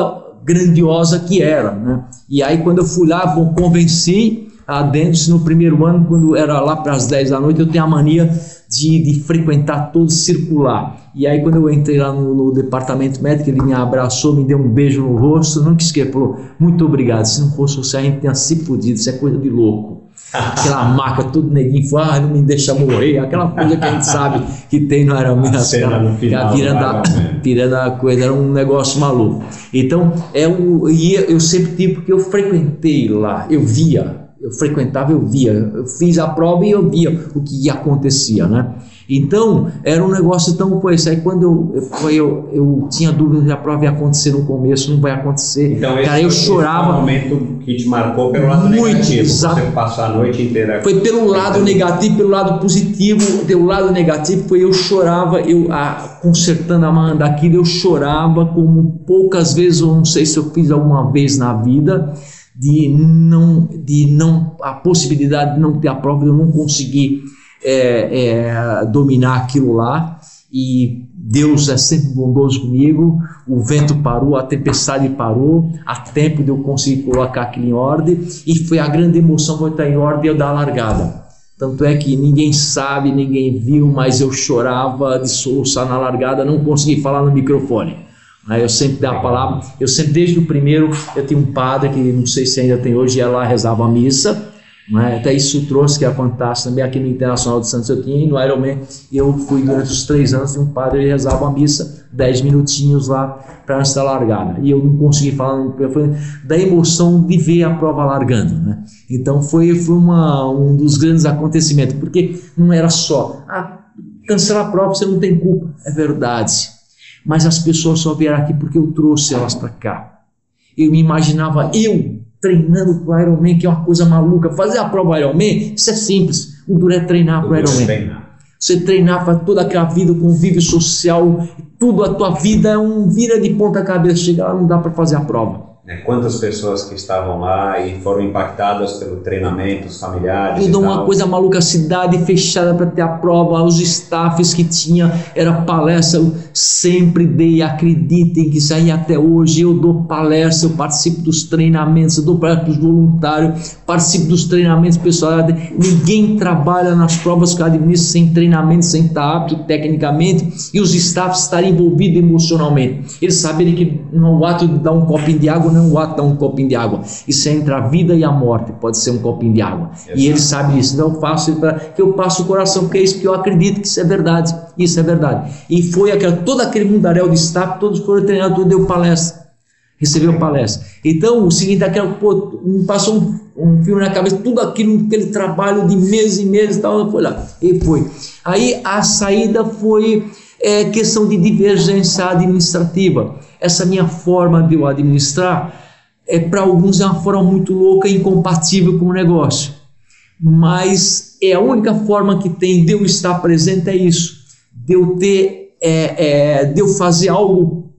grandiosa que era, né? E aí quando eu fui lá, bom, convenci a dentro, no primeiro ano, quando era lá para as 10 da noite, eu tenho a mania de, de frequentar todo circular. E aí quando eu entrei lá no, no departamento médico, ele me abraçou, me deu um beijo no rosto, não quis que falou, muito obrigado, se não fosse você a gente tinha se fudido, isso é coisa de louco. Aquela maca, tudo neguinho, falou, ah, não me deixa morrer, aquela coisa que a gente sabe que tem no Aramina, A cena no final a virando do a, Ironman. pirando a coisa, era um negócio maluco. Então, é o, e eu sempre tive, porque eu frequentei lá, eu via, eu frequentava, eu via, eu fiz a prova e eu via o que acontecia, né? Então, era um negócio tão coisa. Aí quando eu, eu, eu, eu tinha dúvida se a prova ia acontecer no começo, não vai acontecer. Então, esse Cara, eu esse chorava. Foi um momento que te marcou pelo lado Muito, negativo. exato. Você passar a noite inteira. Foi pelo lado negativo, pelo lado positivo. Pelo lado negativo foi eu chorava, eu ah, consertando a mão daquilo, eu chorava como poucas vezes, eu não sei se eu fiz alguma vez na vida, de não, de não a possibilidade de não ter a prova, de eu não conseguir é, é, dominar aquilo lá. E Deus é sempre bondoso comigo. O vento parou, a tempestade parou, há tempo de eu conseguir colocar aquilo em ordem. E foi a grande emoção foi estar em ordem eu dar a largada. Tanto é que ninguém sabe, ninguém viu, mas eu chorava de soluçar na largada, não consegui falar no microfone. Né? Eu sempre dei a palavra, eu sempre desde o primeiro, eu tinha um padre que não sei se ainda tem hoje, lá rezava a missa, né? Até isso trouxe, que é fantástico também aqui no Internacional de Santos eu tinha, e no Ironman eu fui durante os três anos e um padre rezava a missa, dez minutinhos lá para antes da largada. E eu não consegui falar, da emoção de ver a prova largando. Né? Então foi, foi uma, um dos grandes acontecimentos, porque não era só, ah, cancelar a prova você não tem culpa, é verdade. Mas as pessoas só vieram aqui porque eu trouxe elas para cá. Eu me imaginava eu treinando para o Ironman, que é uma coisa maluca. Fazer a prova Ironman, isso é simples. O duro é treinar para o Ironman. Você treinar para toda aquela vida, o convívio social, tudo, a tua vida é um vira de ponta cabeça. Chegar lá não dá para fazer a prova. Né? Quantas pessoas que estavam lá e foram impactadas pelo treinamento, os familiares. Tudo uma coisa maluca, cidade fechada para ter a prova, os staffs que tinha, era palestra, eu sempre dei, acreditem que isso aí até hoje, eu dou palestra, eu participo dos treinamentos, eu dou palestra para os voluntários, participo dos treinamentos pessoal, ninguém trabalha nas provas que eu administro sem treinamento, sem estar apto tecnicamente, e os staffs estarem envolvidos emocionalmente, eles saberem que no ato de dar um copinho de água não é um dar um copinho de água. Isso é entre a vida e a morte, pode ser um copinho de água. Exato. E ele sabe isso. Então eu faço para que eu passo o coração, porque é isso que eu acredito que isso é verdade. Isso é verdade. E foi aquela, todo aquele mundaréu de staff, todos foram treinados, todo deu palestra. Recebeu palestra. Então, o seguinte, aquela, pô, passou um, um filme na cabeça, tudo aquilo, aquele trabalho de meses e meses e tal, fui lá. E foi. Aí a saída foi é, questão de divergência administrativa essa minha forma de eu administrar, é para alguns é uma forma muito louca e incompatível com o negócio. Mas é a única forma que tem de eu estar presente é isso, de eu ter, é, é, de eu fazer algo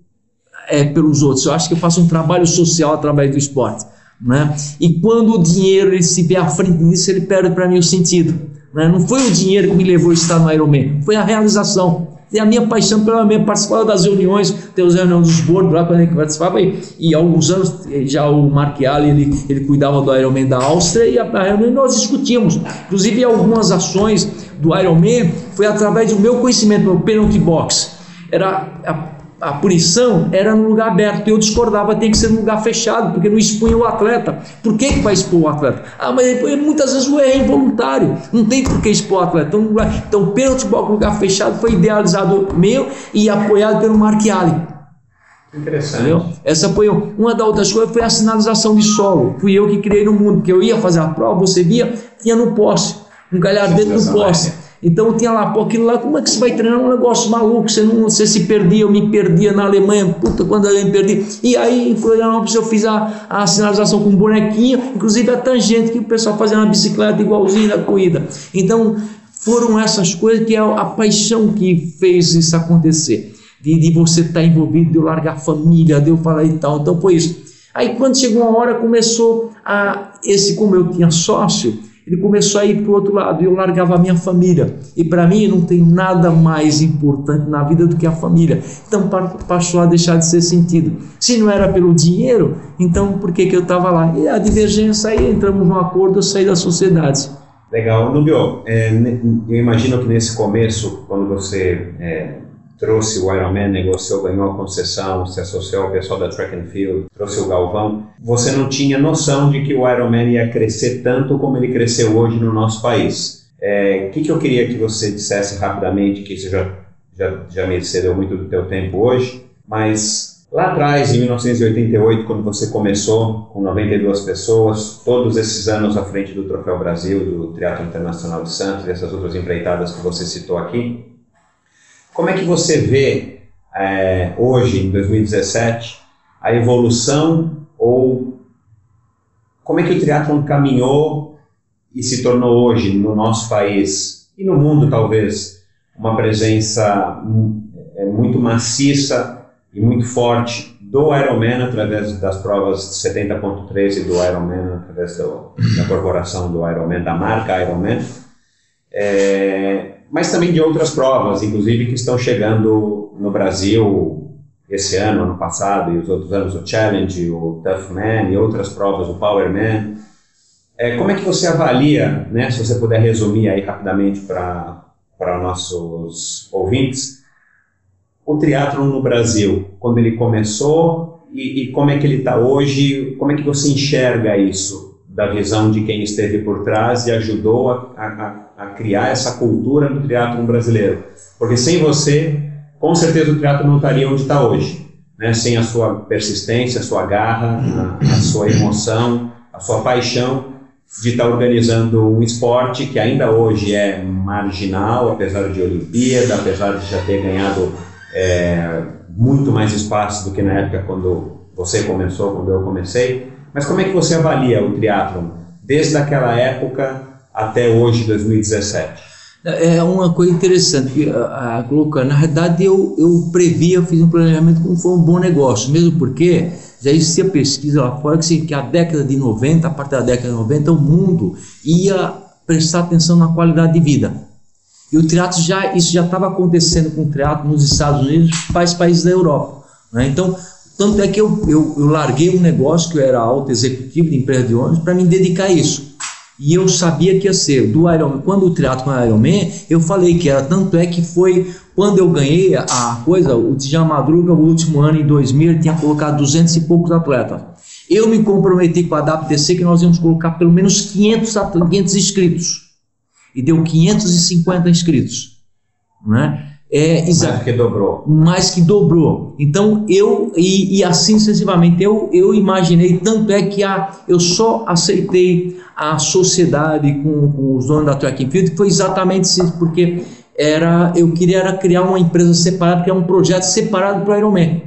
é, pelos outros. Eu acho que eu faço um trabalho social através do esporte. Né? E quando o dinheiro ele se vê à frente disso, ele perde para mim o sentido. Né? Não foi o dinheiro que me levou a estar no Ironman, foi a realização tem a minha paixão pela minha participava das reuniões, tem os reuniões dos boards lá quando gente participava e, e há alguns anos já o Mark Allen ele, ele cuidava do Ironman da Áustria e a, a reunião nós discutíamos, inclusive algumas ações do Ironman foi através do meu conhecimento, do penalty box, era a, a punição era no lugar aberto. E eu discordava, tem que ser no lugar fechado, porque não expunha o atleta. Por que, que vai expor o atleta? Ah, mas muitas vezes o erro é involuntário. Não tem por que expor o atleta. Então, então o pênalti no lugar fechado foi idealizado meu e apoiado pelo Mark Allen. Interessante. Entendeu? Essa foi uma das outras coisas foi a sinalização de solo. Fui eu que criei no mundo, porque eu ia fazer a prova, você via, tinha no poste, um galhar dentro do poste. Então tinha lá, pô, aquilo lá, como é que você vai treinar um negócio maluco? Você não você se perdia, eu me perdia na Alemanha, puta, quando eu me perdi. E aí em Florianópolis eu fiz a, a sinalização com um bonequinho, inclusive a tangente que o pessoal fazia na bicicleta igualzinho na corrida. Então foram essas coisas que é a paixão que fez isso acontecer. De, de você estar tá envolvido, de eu largar a família, de eu falar e tal. Então foi isso. Aí quando chegou uma hora começou a esse como eu tinha sócio, ele começou a ir para o outro lado e eu largava a minha família. E para mim não tem nada mais importante na vida do que a família. Então passou a deixar de ser sentido. Se não era pelo dinheiro, então por que, que eu estava lá? E a divergência aí, entramos num acordo, eu saí da sociedade. Legal. Nubio, é, eu imagino que nesse começo, quando você é, trouxe o Ironman, negociou, ganhou a concessão, se associou ao pessoal da Track and Field, trouxe o Galvão, você não tinha noção de que o Ironman ia crescer tanto como ele cresceu hoje no nosso país. O é, que, que eu queria que você dissesse rapidamente, que isso já, já, já me cedeu muito do teu tempo hoje, mas lá atrás, em 1988, quando você começou com 92 pessoas, todos esses anos à frente do Troféu Brasil, do Teatro Internacional de Santos e essas outras empreitadas que você citou aqui, como é que você vê é, hoje, em 2017, a evolução ou como é que o triatlon caminhou e se tornou hoje no nosso país e no mundo talvez uma presença é, muito maciça e muito forte do Ironman através das provas de 70.3 e do Ironman através do, da corporação do Ironman, da marca Ironman. É, mas também de outras provas, inclusive que estão chegando no Brasil esse ano, ano passado e os outros anos, o Challenge, o Tough Man e outras provas, o Power Man. É, como é que você avalia, né, se você puder resumir aí rapidamente para nossos ouvintes, o triatlon no Brasil, quando ele começou e, e como é que ele está hoje, como é que você enxerga isso da visão de quem esteve por trás e ajudou a, a, a criar essa cultura do triatlon brasileiro? Porque sem você, com certeza o triatlon não estaria onde está hoje, né? sem a sua persistência, a sua garra, a, a sua emoção, a sua paixão de estar organizando um esporte que ainda hoje é marginal, apesar de Olimpíada, apesar de já ter ganhado é, muito mais espaço do que na época quando você começou, quando eu comecei. Mas como é que você avalia o triatlon desde aquela época até hoje, 2017? É uma coisa interessante, a, a, na verdade eu, eu previa, fiz um planejamento como foi um bom negócio, mesmo porque já existia pesquisa lá fora que, que a década de 90, a partir da década de 90, o mundo ia prestar atenção na qualidade de vida. E o teatro já, isso já estava acontecendo com o teatro nos Estados Unidos, vários países da Europa. Né? Então, tanto é que eu, eu, eu, larguei um negócio que eu era alto executivo de empresa de ônibus para me dedicar a isso. E eu sabia que ia ser do Iron Quando o teatro com o Iron Man, eu falei que era. Tanto é que foi quando eu ganhei a coisa, o Djan Madruga, o último ano, em 2000, ele tinha colocado 200 e poucos atletas. Eu me comprometi com a WTC que nós íamos colocar pelo menos 500, 500 inscritos. E deu 550 inscritos. Né? É, mais que dobrou. Mais que dobrou. Então eu, e, e, assim sucessivamente, eu, eu imaginei, tanto é que a, eu só aceitei a sociedade com, com os donos da Track and Field, foi exatamente isso, porque era eu queria era criar uma empresa separada, criar um projeto separado para o Ironman,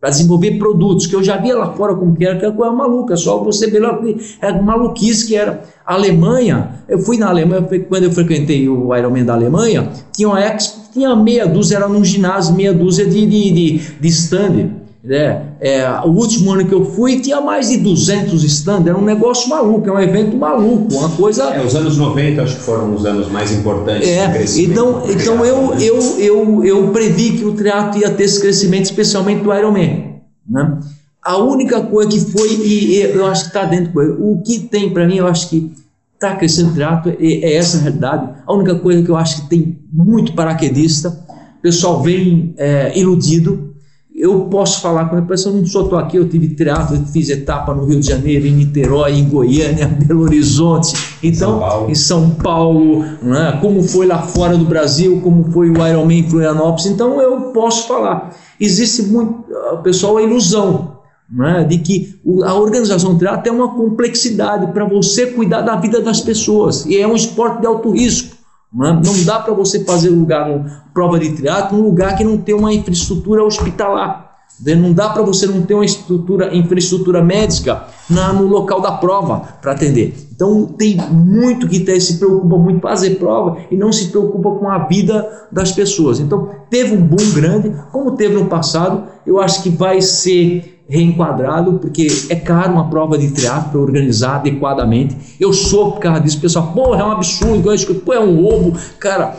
para desenvolver produtos, que eu já via lá fora como que era, que era coisa maluca, só você ver lá, era maluquice que era. A Alemanha, eu fui na Alemanha, quando eu frequentei o Ironman da Alemanha, tinha uma Expo, tinha meia dúzia, era num ginásio, meia dúzia de, de, de, de stand né? É, o último ano que eu fui tinha mais de 200 stands, era um negócio maluco, é um evento maluco, uma coisa. É, os anos 90 acho que foram os anos mais importantes. É, então, então eu, eu, eu, eu previ que o teatro ia ter esse crescimento, especialmente do Ironman. Né? A única coisa que foi, e eu acho que está dentro, o que tem para mim, eu acho que está crescendo o teatro, é, é essa a realidade. A única coisa que eu acho que tem muito paraquedista, o pessoal vem é, iludido eu posso falar com a pessoa, não só estou aqui, eu tive teatro, eu fiz etapa no Rio de Janeiro, em Niterói, em Goiânia, <laughs> Belo Horizonte, então São em São Paulo, né, como foi lá fora do Brasil, como foi o Ironman em Florianópolis, então eu posso falar. Existe muito, pessoal, a ilusão né, de que a organização teatro tem uma complexidade para você cuidar da vida das pessoas, e é um esporte de alto risco. Né? Não dá para você fazer lugar prova de triatlo num lugar que não tem uma infraestrutura hospitalar. Né? Não dá para você não ter uma estrutura, infraestrutura médica na, no local da prova para atender. Então tem muito que ter, se preocupa muito fazer prova e não se preocupa com a vida das pessoas. Então teve um boom grande, como teve no passado, eu acho que vai ser reenquadrado, porque é caro uma prova de triatlo para organizar adequadamente. Eu sou por causa disso, pessoal, porra, é um absurdo, eu pô, é um roubo. Cara,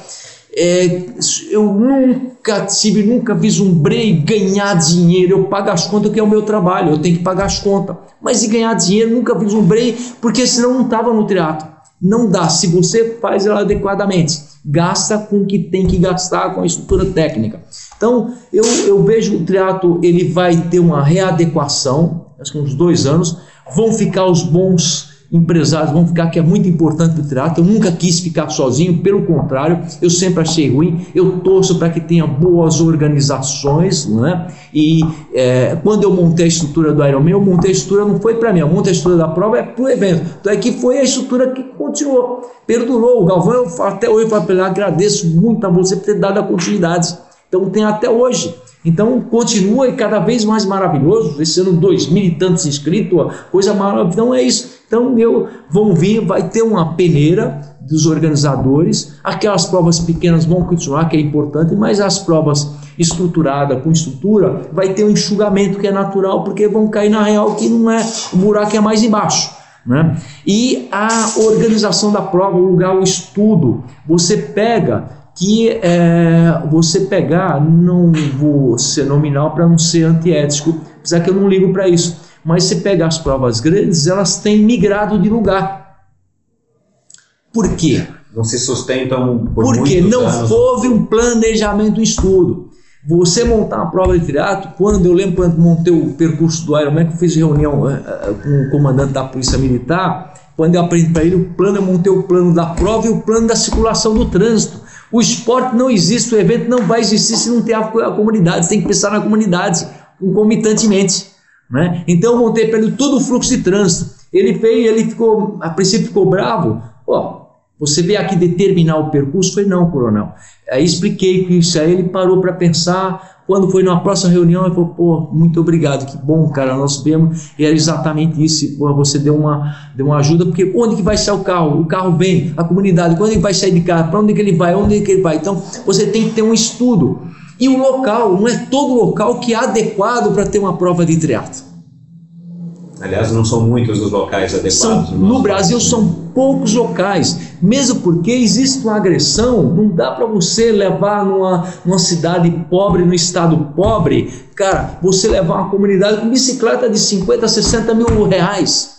é, eu nunca tive, nunca vislumbrei ganhar dinheiro. Eu pago as contas, que é o meu trabalho, eu tenho que pagar as contas. Mas e ganhar dinheiro, nunca vislumbrei, porque senão não estava no teatro. Não dá, se você faz ela adequadamente, gasta com o que tem que gastar com a estrutura técnica. Então, eu, eu vejo o triatlo ele vai ter uma readequação, acho que uns dois anos, vão ficar os bons empresários vão ficar, que é muito importante o teatro. Eu nunca quis ficar sozinho, pelo contrário, eu sempre achei ruim. Eu torço para que tenha boas organizações, né? E é, quando eu montei a estrutura do Ironman, eu montei a estrutura, não foi para mim, eu montei a estrutura da prova é para o evento. Então é que foi a estrutura que continuou, perdurou. O Galvão, eu, até hoje, eu agradeço muito a você por ter dado a continuidade. Então tem até hoje. Então continua e cada vez mais maravilhoso. Esse ano, dois mil e tantos inscritos, coisa maravilhosa. Então é isso. Então eu, vão vir, vai ter uma peneira dos organizadores. Aquelas provas pequenas vão continuar, que é importante, mas as provas estruturadas, com estrutura, vai ter um enxugamento que é natural, porque vão cair na real que não é, o buraco é mais embaixo. Né? E a organização da prova, o lugar, o estudo, você pega que é, você pegar, não vou ser nominal para não ser antiético, apesar que eu não ligo para isso, mas se pegar as provas grandes, elas têm migrado de lugar. Por quê? Não se sustentam por Porque não anos. houve um planejamento, um estudo. Você montar uma prova de triatlo, quando eu lembro quando montei o percurso do Ironman, que eu fiz reunião eh, com o comandante da Polícia Militar, quando eu aprendi para ele o plano, eu montei o plano da prova e o plano da circulação do trânsito. O esporte não existe, o evento não vai existir se não tem a, a comunidade, você tem que pensar na comunidade concomitantemente. Né? Então montei ele todo o fluxo de trânsito. Ele fez, ele ficou, a princípio ficou bravo. Ó, você veio aqui determinar o percurso? Foi não, coronel. Aí expliquei que isso aí, ele parou para pensar. Quando foi numa próxima reunião, ele falou: pô, muito obrigado, que bom, cara, nós vemos. E era exatamente isso. Pô, você deu uma, deu uma ajuda, porque onde que vai sair o carro? O carro vem, a comunidade, quando ele vai sair de casa? Para onde que ele vai? Onde que ele vai? Então, você tem que ter um estudo. E o local, não é todo local que é adequado para ter uma prova de triatlo. Aliás, não são muitos os locais adequados. São, no, no Brasil país. são poucos locais, mesmo porque existe uma agressão, não dá para você levar numa, numa cidade pobre, no estado pobre, cara, você levar uma comunidade com bicicleta de 50, 60 mil reais.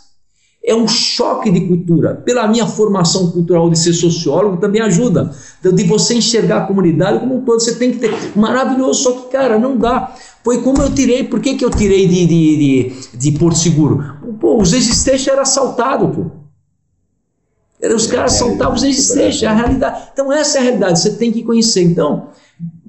É um choque de cultura. Pela minha formação cultural de ser sociólogo, também ajuda. De você enxergar a comunidade como um todo. Você tem que ter. Maravilhoso, só que, cara, não dá. Foi como eu tirei. Por que, que eu tirei de, de, de, de Porto Seguro? Pô, os existentes era assaltado, pô. Era, os caras assaltavam os existentes, é a realidade. Então, essa é a realidade, você tem que conhecer. Então,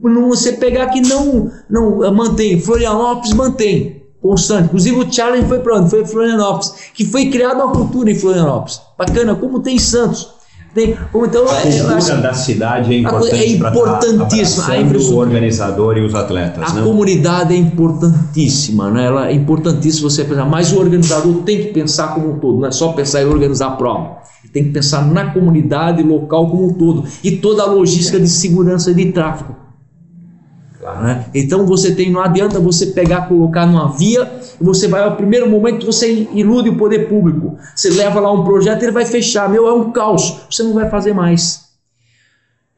não você pegar que não, não mantém, Florianópolis mantém constante. Inclusive o challenge foi para onde? Foi Florianópolis, que foi criada uma cultura em Florianópolis. Bacana, como tem em Santos. Então, a é, cultura acho, da cidade é importante é importantíssima. A o organizador e os atletas. A né? comunidade é importantíssima, né? Ela é importantíssima você pensar, mas o organizador tem que pensar como um todo, não é só pensar em organizar a prova. Tem que pensar na comunidade local como um todo e toda a logística de segurança e de tráfego. Né? Então você tem, não adianta você pegar, colocar numa via, você vai ao primeiro momento você ilude o poder público. Você leva lá um projeto, ele vai fechar, meu, é um caos, você não vai fazer mais.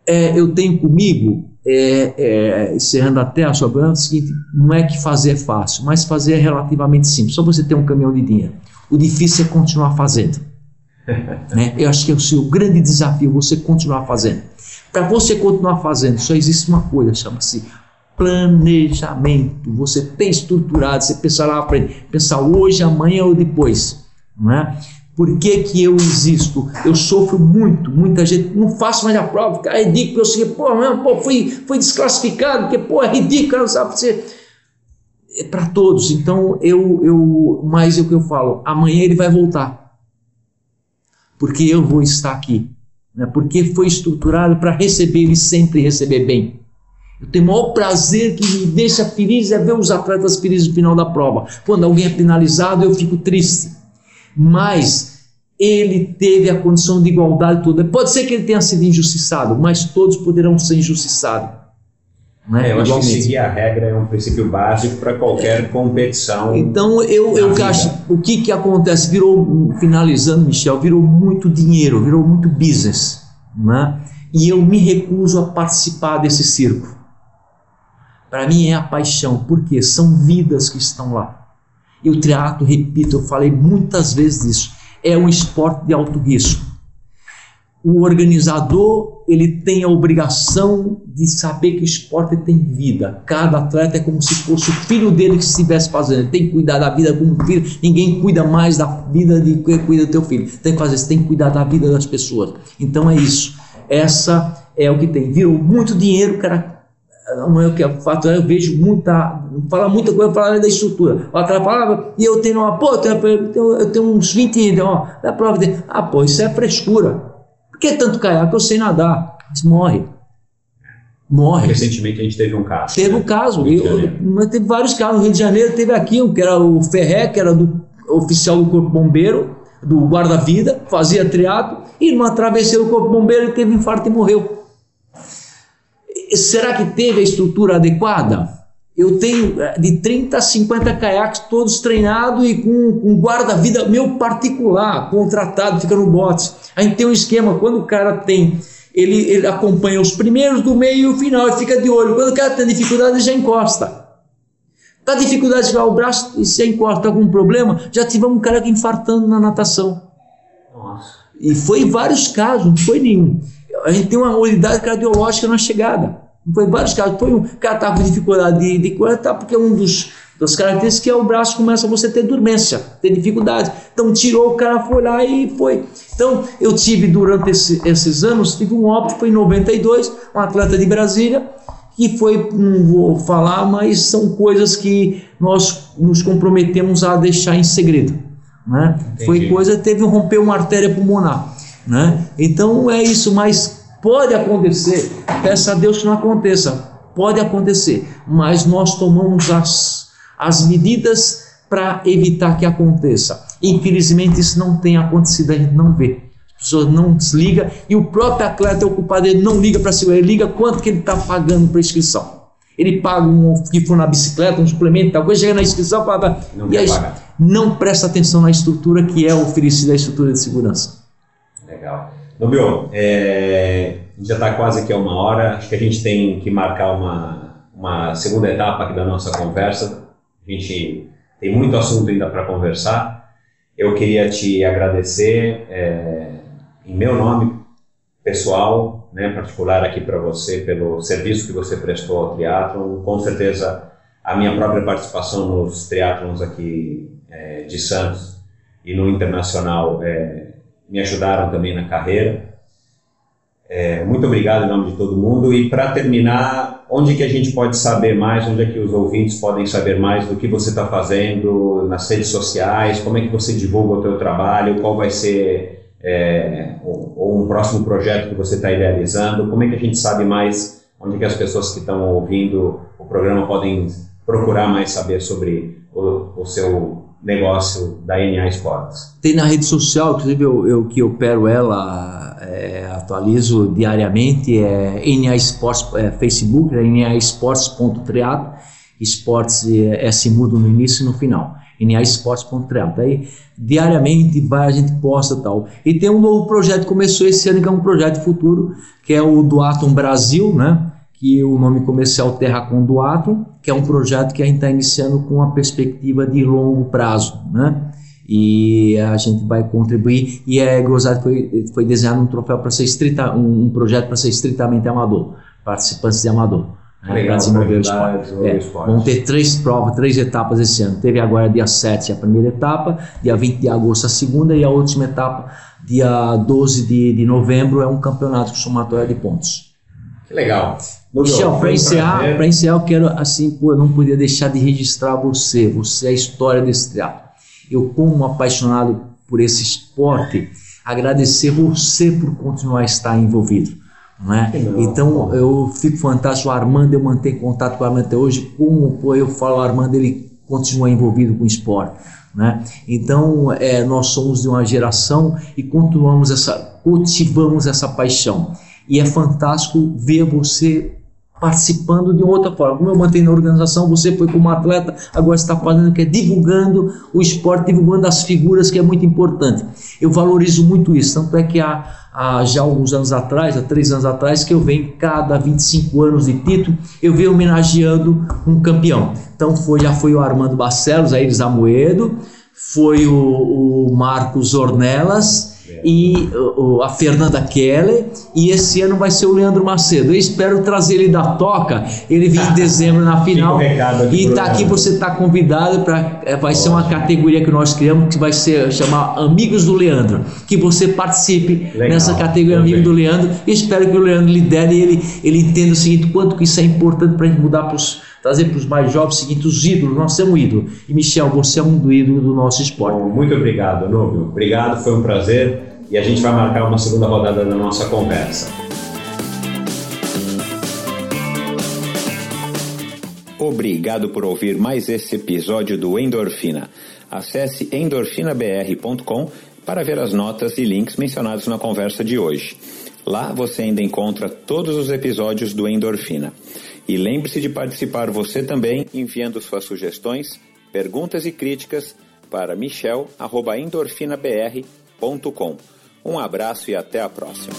É, eu tenho comigo, é, é, encerrando até a sua pergunta, é o seguinte: não é que fazer é fácil, mas fazer é relativamente simples. Só você ter um caminhão de dinheiro. O difícil é continuar fazendo. <laughs> né? Eu acho que é o seu grande desafio você continuar fazendo. Para você continuar fazendo, só existe uma coisa, chama-se planejamento. Você tem estruturado, você pensa lá para pensar hoje, amanhã ou depois, não é? Por que, que eu existo? Eu sofro muito, muita gente não faço mais a prova, fica é ridículo, eu sei, pô, não, pô fui, fui desclassificado, porque pô, é ridículo, não sabe você é para todos. Então eu eu mais é o que eu falo, amanhã ele vai voltar. Porque eu vou estar aqui, né? Porque foi estruturado para receber e sempre receber bem. Eu tenho o maior prazer que me deixa feliz é ver os atletas felizes no final da prova. Quando alguém é penalizado, eu fico triste. Mas ele teve a condição de igualdade toda. Pode ser que ele tenha sido injustiçado, mas todos poderão ser injustiçados. É, eu acho que seguir a regra é um princípio básico para qualquer competição. Então eu, eu acho o que, que acontece virou finalizando Michel virou muito dinheiro, virou muito business, né? E eu me recuso a participar desse circo. Para mim é a paixão, porque são vidas que estão lá. E o triatlo, repito, eu falei muitas vezes disso, é um esporte de alto risco. O organizador, ele tem a obrigação de saber que o esporte tem vida. Cada atleta é como se fosse o filho dele que estivesse fazendo. Ele tem que cuidar da vida como filho. Ninguém cuida mais da vida de quem cuida do teu filho. Tem que fazer, você tem que cuidar da vida das pessoas. Então é isso. Essa é o que tem. Virou muito dinheiro, cara não é o que é fato, eu vejo muita, fala muita coisa, fala da estrutura. O cara falava, e eu tenho uma, pô, eu tenho, eu tenho uns 20 então, ó, da prova dele. Ah, pô, isso é frescura. Por que tanto caiaque? Eu sei nadar. Mas morre. Morre. Recentemente a gente teve um caso. Teve né? um caso, eu, mas teve vários casos. No Rio de Janeiro teve aqui um que era o Ferré, que era do oficial do Corpo Bombeiro, do guarda-vida, fazia triatlo, e numa travessia do Corpo Bombeiro ele teve infarto e morreu será que teve a estrutura adequada? Eu tenho eh, de 30 a 50 caiaques todos treinados e com um guarda-vida meu particular, contratado, fica no bote. A gente tem um esquema, quando o cara tem, ele, ele acompanha os primeiros, do meio e o final, e fica de olho. Quando o cara tem dificuldade, ele já encosta. Tá dificuldade de tirar o braço e se encosta algum problema, já tivemos um cara infartando na natação. Nossa. E foi em vários casos, não foi nenhum. A gente tem uma unidade cardiológica na chegada. Foi vários casos. Foi um cara estava com dificuldade de, de coletar, porque um dos das características que é o braço começa você a ter dormência, ter dificuldade. Então tirou, o cara foi lá e foi. Então eu tive durante esse, esses anos, tive um óbito, foi em 92, um atleta de Brasília, que foi, não vou falar, mas são coisas que nós nos comprometemos a deixar em segredo. Né? Foi coisa, teve um romper uma artéria pulmonar. Né? Então é isso, mas pode acontecer, peça a Deus que não aconteça, pode acontecer, mas nós tomamos as, as medidas para evitar que aconteça. Infelizmente isso não tem acontecido, a gente não vê pessoa não desliga e o próprio atleta o culpado, ele não liga para segurar, ele liga quanto que ele está pagando para inscrição. Ele paga um que for na bicicleta, um suplemento, tal coisa, chega na inscrição, paga, não e aí, não presta atenção na estrutura que é oferecida a estrutura de segurança. Legal. Nobio, é, já está quase aqui a uma hora, acho que a gente tem que marcar uma, uma segunda etapa aqui da nossa conversa. A gente tem muito assunto ainda para conversar. Eu queria te agradecer. É, em meu nome pessoal, né, particular aqui para você, pelo serviço que você prestou ao triatlon, com certeza a minha própria participação nos triatlons aqui é, de Santos e no internacional é, me ajudaram também na carreira. É, muito obrigado em nome de todo mundo. E para terminar, onde que a gente pode saber mais, onde é que os ouvintes podem saber mais do que você está fazendo nas redes sociais, como é que você divulga o teu trabalho, qual vai ser é, ou, um próximo projeto que você está idealizando? Como é que a gente sabe mais onde que as pessoas que estão ouvindo o programa podem procurar mais saber sobre o, o seu negócio da NA Sports? Tem na rede social, inclusive eu, eu que opero ela, é, atualizo diariamente, é NA Sports, é, Facebook, é NA Sports.triato, esportes é, é, se mudo no início e no final, NA Sports.triato. Aí diariamente vai, a gente posta tal. E tem um novo projeto que começou esse ano, que é um projeto futuro, que é o Duatom Brasil, né? Que o nome comercial Terra com Duatom, que é um projeto que a gente está iniciando com uma perspectiva de longo prazo, né? E a gente vai contribuir e é gozado foi foi desenhado um troféu para ser estrita, um, um projeto para ser estritamente amador, participantes de amador. Né, para desenvolver o esporte. É, esporte. Vão ter três provas, três etapas esse ano. Teve agora dia 7 a primeira etapa, dia 20 de agosto a segunda e a última etapa, dia 12 de, de novembro, é um campeonato somatório de pontos. Que legal. Michel, para encerrar, para encerrar, eu quero assim, pô, eu não podia deixar de registrar você. Você é a história desse teatro. Eu, como apaixonado por esse esporte, agradecer você por continuar a estar envolvido. Né? Então eu fico fantástico. O Armando, eu mantenho contato com o Armando até hoje. Como pô, eu falo, o Armando ele continua envolvido com o esporte. Né? Então é, nós somos de uma geração e continuamos essa, cultivamos essa paixão. E é fantástico ver você participando de outra forma. Como eu mantenho na organização, você foi como atleta, agora está fazendo que é divulgando o esporte, divulgando as figuras, que é muito importante. Eu valorizo muito isso, tanto é que há, há já alguns anos atrás, há três anos atrás, que eu venho cada 25 anos de título, eu venho homenageando um campeão. Então foi, já foi o Armando Barcelos, a Iris Amoedo, foi o, o Marcos Ornelas, e a Fernanda Keller e esse ano vai ser o Leandro Macedo. Eu espero trazer ele da toca, ele vir em <laughs> dezembro na final. e tá aqui você está convidado para é, vai ser uma categoria que nós criamos que vai ser chamar Amigos do Leandro, que você participe Legal. nessa categoria Amigos do Leandro. E espero que o Leandro lidere e ele ele entenda o seguinte, quanto que isso é importante para a gente mudar para os trazer para os mais jovens o seguinte, os ídolos, nós somos ídolo. E Michel, você é um do ídolo do nosso esporte. Bom, muito obrigado, Núbio. Obrigado, foi um prazer e a gente vai marcar uma segunda rodada da nossa conversa. Obrigado por ouvir mais esse episódio do Endorfina. Acesse endorfinabr.com para ver as notas e links mencionados na conversa de hoje. Lá você ainda encontra todos os episódios do Endorfina. E lembre-se de participar você também enviando suas sugestões, perguntas e críticas para michel.endorfinabr.com. Um abraço e até a próxima.